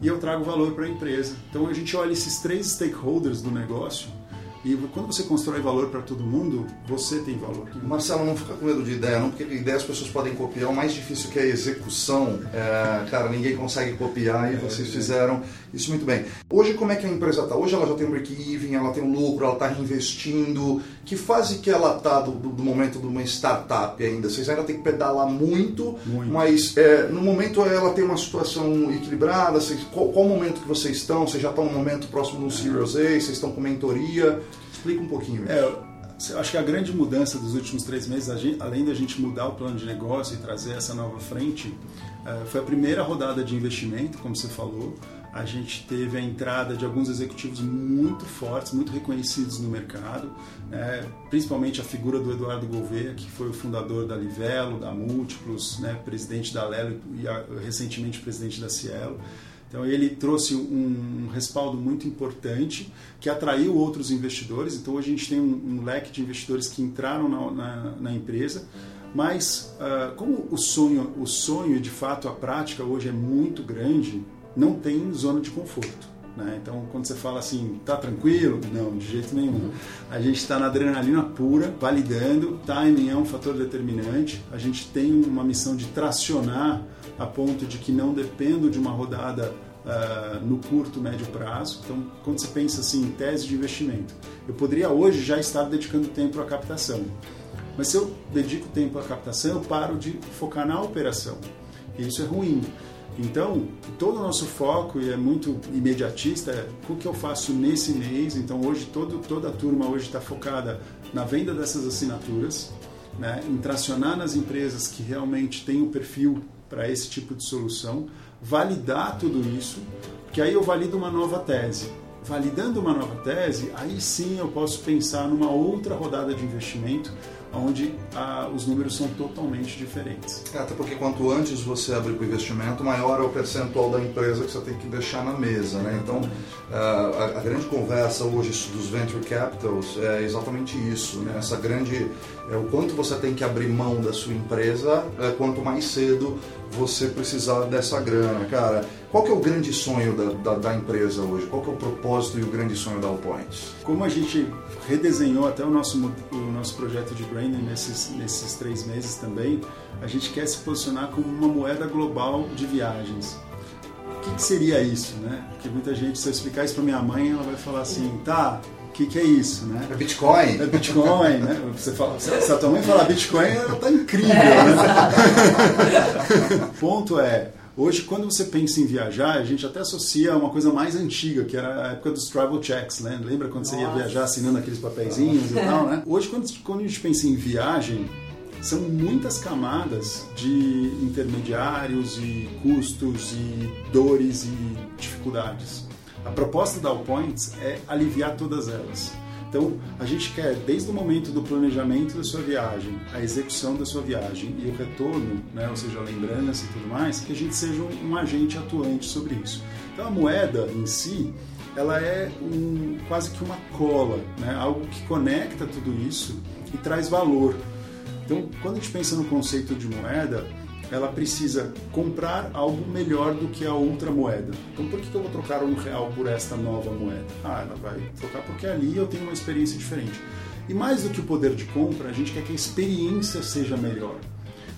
e eu trago valor para a empresa. Então, a gente olha esses três stakeholders do negócio e quando você constrói valor para todo mundo, você tem valor. Marcelo, não fica com medo de ideia, não, porque ideia as pessoas podem copiar. O mais difícil que é a execução, é, cara, ninguém consegue copiar e é, vocês é. fizeram isso muito bem. Hoje, como é que a empresa está? Hoje ela já tem um break-even, ela tem um lucro, ela está reinvestindo. Que fase que ela está do, do, momento de uma startup ainda? Vocês ainda tem que pedalar muito, muito. mas é, no momento ela tem uma situação equilibrada. Vocês, qual, qual momento que vocês estão? Vocês já estão no momento próximo do Series A? Vocês estão com mentoria? Explica um pouquinho. É, eu acho que a grande mudança dos últimos três meses, além da gente mudar o plano de negócio e trazer essa nova frente, é, foi a primeira rodada de investimento, como você falou. A gente teve a entrada de alguns executivos muito fortes, muito reconhecidos no mercado, né? principalmente a figura do Eduardo Gouveia, que foi o fundador da Livelo, da Múltiplos, né? presidente da Lelo e recentemente presidente da Cielo. Então ele trouxe um, respaldo muito importante que atraiu outros investidores. Então hoje a gente tem um, um leque de investidores que entraram na, na, na empresa. Mas uh, como o sonho, o sonho de fato a prática hoje é muito grande, não tem zona de conforto. Né? Então, quando você fala assim, tá tranquilo? Não, de jeito nenhum. A gente está na adrenalina pura, validando. Timing é um fator determinante. A gente tem uma missão de tracionar a ponto de que não dependo de uma rodada uh, no curto, médio prazo. Então, quando você pensa assim em tese de investimento, eu poderia hoje já estar dedicando tempo à captação. Mas se eu dedico tempo à captação, eu paro de focar na operação. E isso é ruim. Então, todo o nosso foco, e é muito imediatista, é o que eu faço nesse mês. Então, hoje, todo, toda a turma hoje está focada na venda dessas assinaturas, né, em tracionar nas empresas que realmente têm o um perfil para esse tipo de solução, validar tudo isso, que aí eu valido uma nova tese. validando uma nova tese, aí sim eu posso pensar numa outra rodada de investimento onde ah, os números são totalmente diferentes. Até porque quanto antes você abrir para o investimento, maior é o percentual da empresa que você tem que deixar na mesa. Né? Então, ah, a, a, grande conversa hoje dos venture capitals é exatamente isso. Né? Essa grande, é, o quanto você tem que abrir mão da sua empresa, é, quanto mais cedo você precisar dessa grana. Cara, qual que é o grande sonho da, da, da, empresa hoje? Qual que é o propósito e o grande sonho da Allpoints? Como a gente redesenhou até o nosso, o nosso projeto de branding nesses, nesses três meses também, a gente quer se posicionar como uma moeda global de viagens. O que, que seria isso, né? Porque muita gente, se eu explicar isso para minha mãe, ela vai falar assim, tá, que, que, é isso, né? É Bitcoin. É Bitcoin, né? Você fala, se a tua mãe falar Bitcoin, ela tá incrível, né? Ponto é, Hoje, quando você pensa em viajar, a gente até associa a uma coisa mais antiga, que era a época dos travel checks, né? Lembra quando Nossa. você ia viajar assinando aqueles papeizinhos e tal, né? Hoje, quando, quando a gente pensa em viagem, são muitas camadas de intermediários e custos e dores e dificuldades. A proposta da All Points é aliviar todas elas. Então, a gente quer, desde o momento do planejamento da sua viagem, a execução da sua viagem e o retorno, né, ou seja, a lembrança e tudo mais, que a gente seja um, um agente atuante sobre isso. Então, a moeda em si, ela é um, quase que uma cola, né, algo que conecta tudo isso e traz valor. Então, quando a gente pensa no conceito de moeda, ela precisa comprar algo melhor do que a outra moeda. Então, por que eu vou trocar um real por esta nova moeda? Ah, ela vai trocar porque ali eu tenho uma experiência diferente. E mais do que o poder de compra, a gente quer que a experiência seja melhor.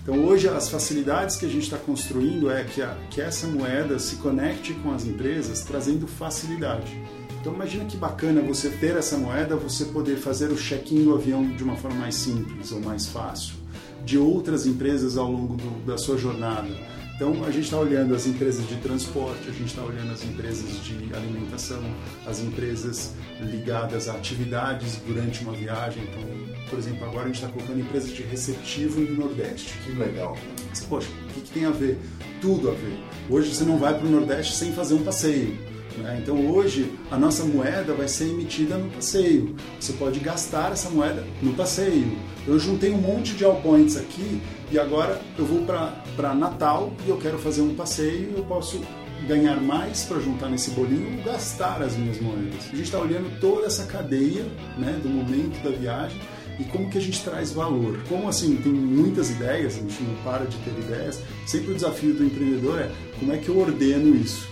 Então, hoje, as facilidades que a gente está construindo é que, a, que essa moeda se conecte com as empresas, trazendo facilidade. Então, imagina que bacana você ter essa moeda, você poder fazer o check-in do avião de uma forma mais simples ou mais fácil de outras empresas ao longo do, da sua jornada. Então, a gente está olhando as empresas de transporte, a gente está olhando as empresas de alimentação, as empresas ligadas a atividades durante uma viagem. Então, por exemplo, agora a gente está colocando empresas de receptivo no Nordeste. Que legal. Mas, poxa, o que, que tem a ver? Tudo a ver. Hoje você não vai para o Nordeste sem fazer um passeio. Né? Então hoje a nossa moeda vai ser emitida no passeio. Você pode gastar essa moeda no passeio. Eu juntei um monte de all points aqui e agora eu vou para Natal e eu quero fazer um passeio e eu posso ganhar mais para juntar nesse bolinho ou gastar as minhas moedas. A gente está olhando toda essa cadeia né, do momento da viagem e como que a gente traz valor. Como assim, tem muitas ideias, a gente não para de ter ideias, sempre o desafio do empreendedor é como é que eu ordeno isso.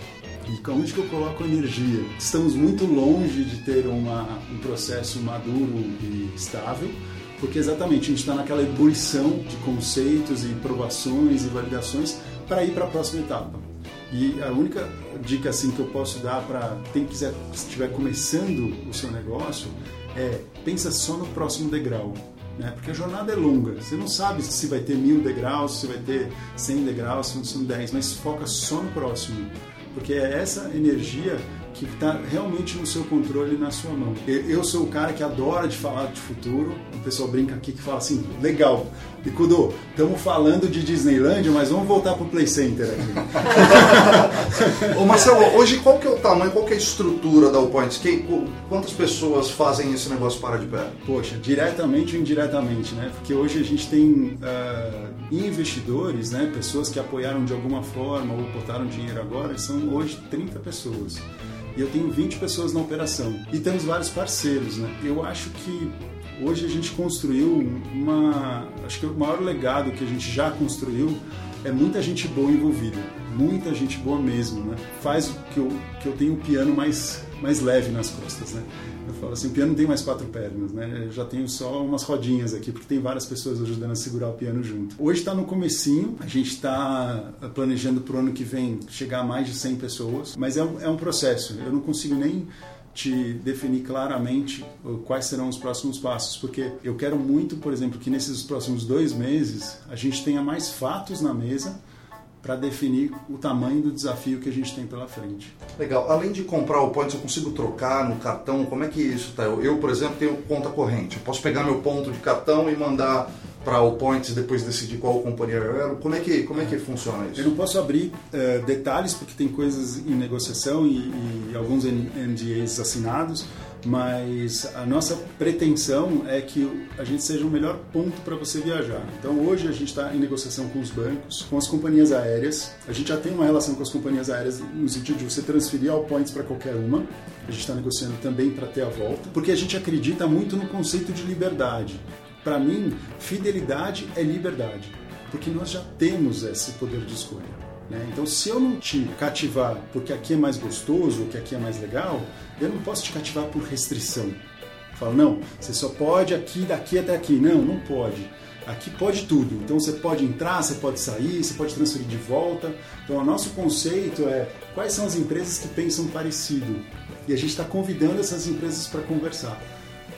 Onde que eu coloco energia? Estamos muito longe de ter uma, um processo maduro e estável, porque exatamente a gente está naquela ebulição de conceitos e provações e validações para ir para a próxima etapa. E a única dica assim que eu posso dar para quem quiser estiver começando o seu negócio é pensa só no próximo degrau. Né? Porque a jornada é longa. Você não sabe se vai ter mil degraus, se vai ter cem degraus, se são dez, mas foca só no próximo. Porque é essa energia que está realmente no seu controle e na sua mão. Eu sou o cara que adora de falar de futuro. O pessoal brinca aqui que fala assim: legal, Bicudo, estamos falando de Disneylandia, mas vamos voltar para o Play Center aqui. Ô Marcelo, hoje qual que é o tamanho, qual que é a estrutura da Allpoints? quantas pessoas fazem esse negócio parar de pé? Poxa, diretamente ou indiretamente, né? Porque hoje a gente tem uh, investidores, né? pessoas que apoiaram de alguma forma ou botaram dinheiro agora, são hoje 30 pessoas e eu tenho 20 pessoas na operação. E temos vários parceiros, né? Eu acho que hoje a gente construiu uma. Acho que o maior legado que a gente já construiu é muita gente boa envolvida. Muita gente boa mesmo, né? Faz que eu, que eu tenha o piano mais, mais leve nas costas, né? Eu falo assim, o piano não tem mais quatro pernas, né? Eu já tenho só umas rodinhas aqui, porque tem várias pessoas ajudando a segurar o piano junto. Hoje está no comecinho, a gente está planejando para o ano que vem chegar a mais de 100 pessoas, mas é um, é um processo. Eu não consigo nem te definir claramente quais serão os próximos passos, porque eu quero muito, por exemplo, que nesses próximos dois meses a gente tenha mais fatos na mesa para definir o tamanho do desafio que a gente tem pela frente. Legal. Além de comprar o points, eu consigo trocar no cartão? Como é que isso está? Eu, por exemplo, tenho conta corrente. Eu posso pegar meu ponto de cartão e mandar para o Points depois decidir qual companhia eu era? Como é que, como é que funciona isso? Eu não posso abrir uh, detalhes porque tem coisas em negociação e, e alguns NDAs assinados, mas a nossa pretensão é que a gente seja o melhor ponto para você viajar. Então hoje a gente está em negociação com os bancos, com as companhias aéreas. A gente já tem uma relação com as companhias aéreas no sentido de você transferir all points para qualquer uma. A gente está negociando também para ter a volta, porque a gente acredita muito no conceito de liberdade. Para mim, fidelidade é liberdade, porque nós já temos esse poder de escolha. Né? Então, se eu não te cativar porque aqui é mais gostoso, porque aqui é mais legal, eu não posso te cativar por restrição. Falo, não, você só pode aqui, daqui até aqui. Não, não pode. Aqui pode tudo. Então você pode entrar, você pode sair, você pode transferir de volta. Então o nosso conceito é quais são as empresas que pensam parecido. E a gente está convidando essas empresas para conversar.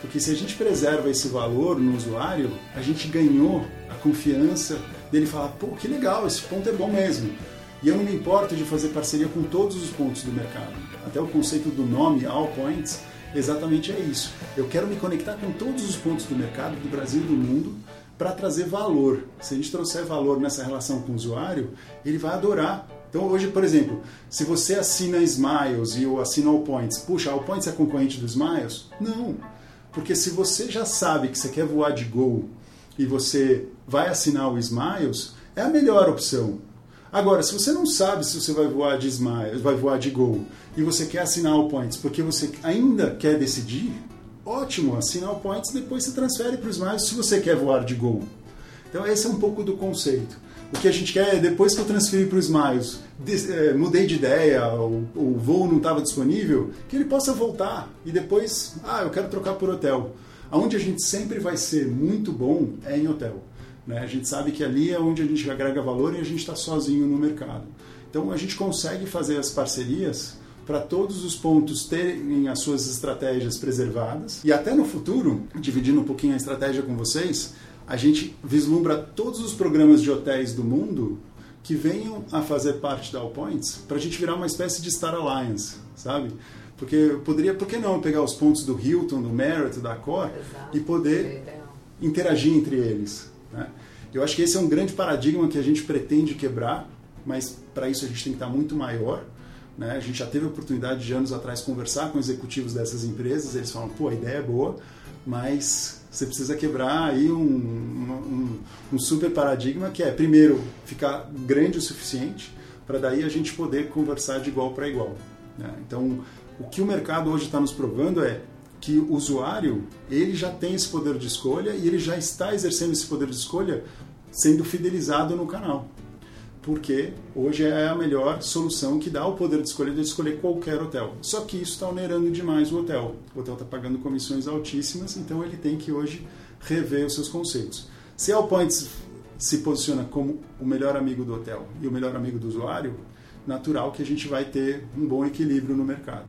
Porque se a gente preserva esse valor no usuário, a gente ganhou a confiança dele falar, pô, que legal, esse ponto é bom mesmo. E eu não me importo de fazer parceria com todos os pontos do mercado. Até o conceito do nome All Points exatamente é isso. Eu quero me conectar com todos os pontos do mercado, do Brasil e do mundo, para trazer valor. Se a gente trouxer valor nessa relação com o usuário, ele vai adorar. Então hoje, por exemplo, se você assina Smiles e eu assino All Points, puxa, All Points é concorrente do Smiles? Não. Porque se você já sabe que você quer voar de Gol e você vai assinar o Smiles, é a melhor opção. Agora, se você não sabe se você vai voar de Smiles, vai voar de Gol e você quer assinar o Points porque você ainda quer decidir, ótimo, assinar o Points depois você transfere para o Smiles se você quer voar de Gol. Então esse é um pouco do conceito. O que a gente quer é, depois que eu transferi para o Smiles, é, mudei de ideia, o, o voo não estava disponível, que ele possa voltar e depois, ah, eu quero trocar por hotel. Aonde a gente sempre vai ser muito bom é em hotel. Né? A gente sabe que ali é onde a gente agrega valor e a gente está sozinho no mercado. Então a gente consegue fazer as parcerias para todos os pontos terem as suas estratégias preservadas e até no futuro, dividindo um pouquinho a estratégia com vocês, a gente vislumbra todos os programas de hotéis do mundo que venham a fazer parte da All Points para a gente virar uma espécie de Star Alliance, sabe? Porque poderia, por que não pegar os pontos do Hilton, do Marriott, da Accor e poder interagir entre eles, né? Eu acho que esse é um grande paradigma que a gente pretende quebrar, mas para isso a gente tem que estar muito maior. Né? A gente já teve a oportunidade de anos atrás conversar com executivos dessas empresas, eles falam, pô, a ideia é boa, mas você precisa quebrar aí um, um, um super paradigma que é, primeiro, ficar grande o suficiente para daí a gente poder conversar de igual para igual. Né? Então, o que o mercado hoje está nos provando é que o usuário ele já tem esse poder de escolha e ele já está exercendo esse poder de escolha sendo fidelizado no canal. Porque hoje é a melhor solução que dá o poder de escolha de escolher qualquer hotel. Só que isso está onerando demais o hotel. O hotel está pagando comissões altíssimas, então ele tem que hoje rever os seus conceitos. Se a Allpoints se posiciona como o melhor amigo do hotel e o melhor amigo do usuário, natural que a gente vai ter um bom equilíbrio no mercado.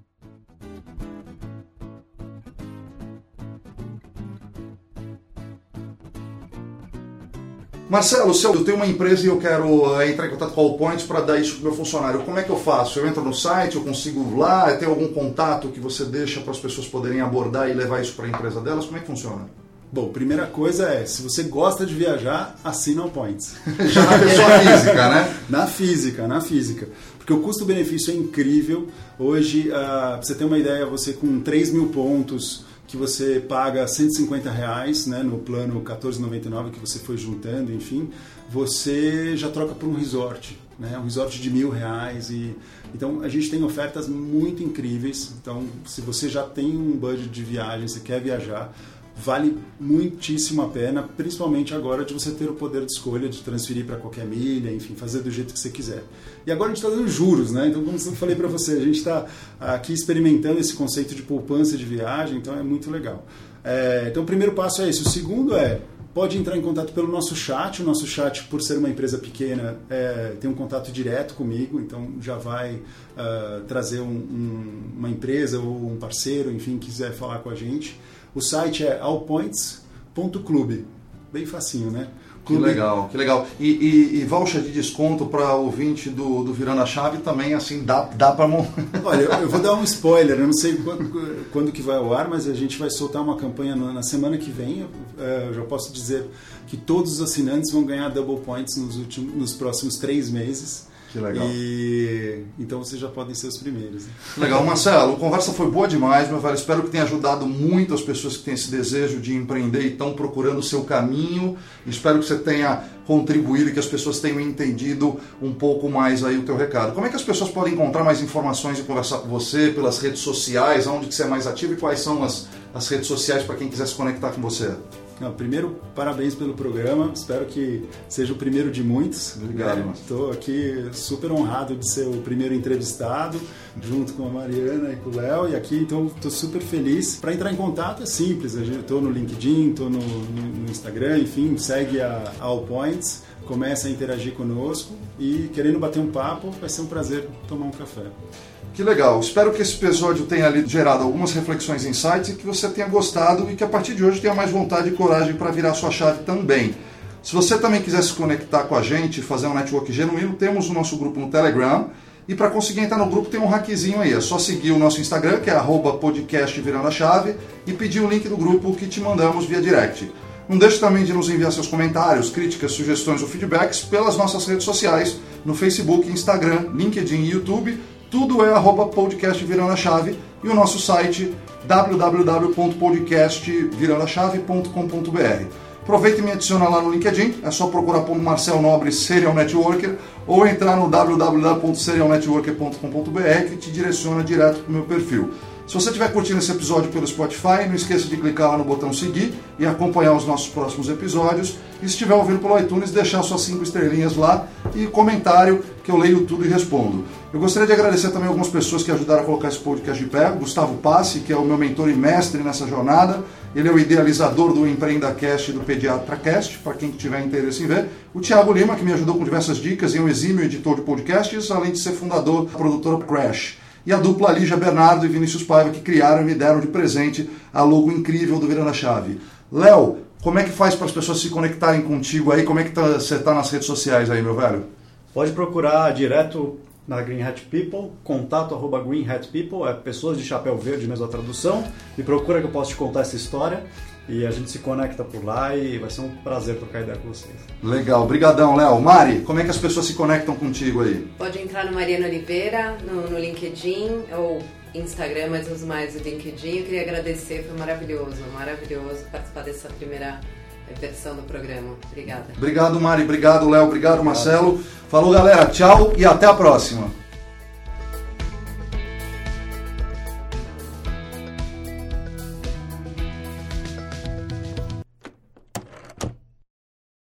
Marcelo, se eu tenho uma empresa e eu quero eh, entrar em contato com a Allpoint para dar isso para o meu funcionário, como é que eu faço? Eu entro no site, eu consigo lá, tem algum contato que você deixa para as pessoas poderem abordar e levar isso para a empresa delas? Como é que funciona? Bom, primeira coisa é, se você gosta de viajar, assina o Points. Já na pessoa física, né? Na física, na física. Porque o custo-benefício é incrível. Hoje, uh, pra você ter uma ideia, você com 3 mil pontos, que você paga 150 reais né, no plano 14,99 que você foi juntando, enfim, você já troca por um resort, né, um resort de mil reais. E, então a gente tem ofertas muito incríveis. Então, se você já tem um budget de viagem, você quer viajar, vale muitíssimo a pena, principalmente agora de você ter o poder de escolha de transferir para qualquer milha, enfim, fazer do jeito que você quiser. E agora a gente está dando juros, né? Então, como eu falei para você, a gente está aqui experimentando esse conceito de poupança de viagem, então é muito legal. É, então, o primeiro passo é esse. O segundo é pode entrar em contato pelo nosso chat. O nosso chat, por ser uma empresa pequena, é, tem um contato direto comigo, então já vai uh, trazer um, um, uma empresa ou um parceiro, enfim, quiser falar com a gente. O site é allpoints.club. bem facinho, né? Que legal, que legal. E, e, e voucher de desconto para ouvinte do, do Virando a Chave também, assim, dá, dá para... Olha, eu, vou dar um spoiler, eu não sei quando, quando, que vai ao ar, mas a gente vai soltar uma campanha na semana que vem. Eu, é, eu já posso dizer que todos os assinantes vão ganhar double points nos, últimos, nos próximos três meses. Que legal. E então vocês já podem ser os primeiros. Né? Legal, Marcelo, a conversa foi boa demais, meu velho. Espero que tenha ajudado muito as pessoas que têm esse desejo de empreender e estão procurando o seu caminho. Espero que você tenha contribuído e que as pessoas tenham entendido um pouco mais aí o teu recado. Como é que as pessoas podem encontrar mais informações e conversar com você pelas redes sociais, onde que você é mais ativo e quais são as, as redes sociais para quem quiser se conectar com você? Não, primeiro, parabéns pelo programa. Espero que seja o primeiro de muitos. Obrigado. Estou aqui super honrado de ser o primeiro entrevistado, junto com a Mariana e com o Léo. E aqui, então, estou super feliz. Para entrar em contato é simples. Estou no LinkedIn, estou no, no, no, Instagram, enfim, segue a All Points, começa a interagir conosco e querendo bater um papo, vai ser um prazer tomar um café. Que legal. Espero que esse episódio tenha ali gerado algumas reflexões, insights e que você tenha gostado e que a partir de hoje tenha mais vontade e coragem para virar sua chave também. Se você também quiser se conectar com a gente, fazer um network genuíno, temos o nosso grupo no Telegram. E para conseguir entrar no grupo tem um hackzinho aí. É só seguir o nosso Instagram, que é podcast virando a chave, e pedir o link do grupo que te mandamos via direct. Não deixe também de nos enviar seus comentários, críticas, sugestões ou feedbacks pelas nossas redes sociais, no Facebook, Instagram, LinkedIn e YouTube tudo é arroba podcast Virando a Chave e o nosso site www.podcastvirandachave.com.br. Aproveita e me adiciona lá no LinkedIn, é só procurar por Marcel Nobre Serial Networker ou entrar no www.serialnetworker.com.br que te direciona direto para o meu perfil. Se você estiver curtindo esse episódio pelo Spotify, não esqueça de clicar lá no botão seguir e acompanhar os nossos próximos episódios. E se estiver ouvindo pelo iTunes, deixar suas cinco estrelinhas lá e comentário que eu leio tudo e respondo. Eu gostaria de agradecer também algumas pessoas que ajudaram a colocar esse podcast de pé. Gustavo Passi, que é o meu mentor e mestre nessa jornada. Ele é o idealizador do EmpreendaCast e do PediatraCast, para quem tiver interesse em ver. O Thiago Lima, que me ajudou com diversas dicas e é um exímio editor de podcasts, além de ser fundador da produtora Crash e a dupla Lígia Bernardo e Vinícius Paiva, que criaram e me deram de presente a logo incrível do Virando a Chave. Léo, como é que faz para as pessoas se conectarem contigo aí? Como é que tá, você está nas redes sociais aí, meu velho? Pode procurar direto na Green Hat People, contato arroba Green Hat People, é pessoas de chapéu verde, mesma tradução, e procura que eu posso te contar essa história. E a gente se conecta por lá e vai ser um prazer trocar ideia com vocês. Legal, obrigadão, Léo. Mari, como é que as pessoas se conectam contigo aí? Pode entrar no Mariana Oliveira, no, no LinkedIn ou Instagram, mas uso mais o LinkedIn. Eu queria agradecer, foi maravilhoso, maravilhoso participar dessa primeira versão do programa. Obrigada. Obrigado, Mari. Obrigado, Léo. Obrigado, Marcelo. Falou, galera. Tchau e até a próxima.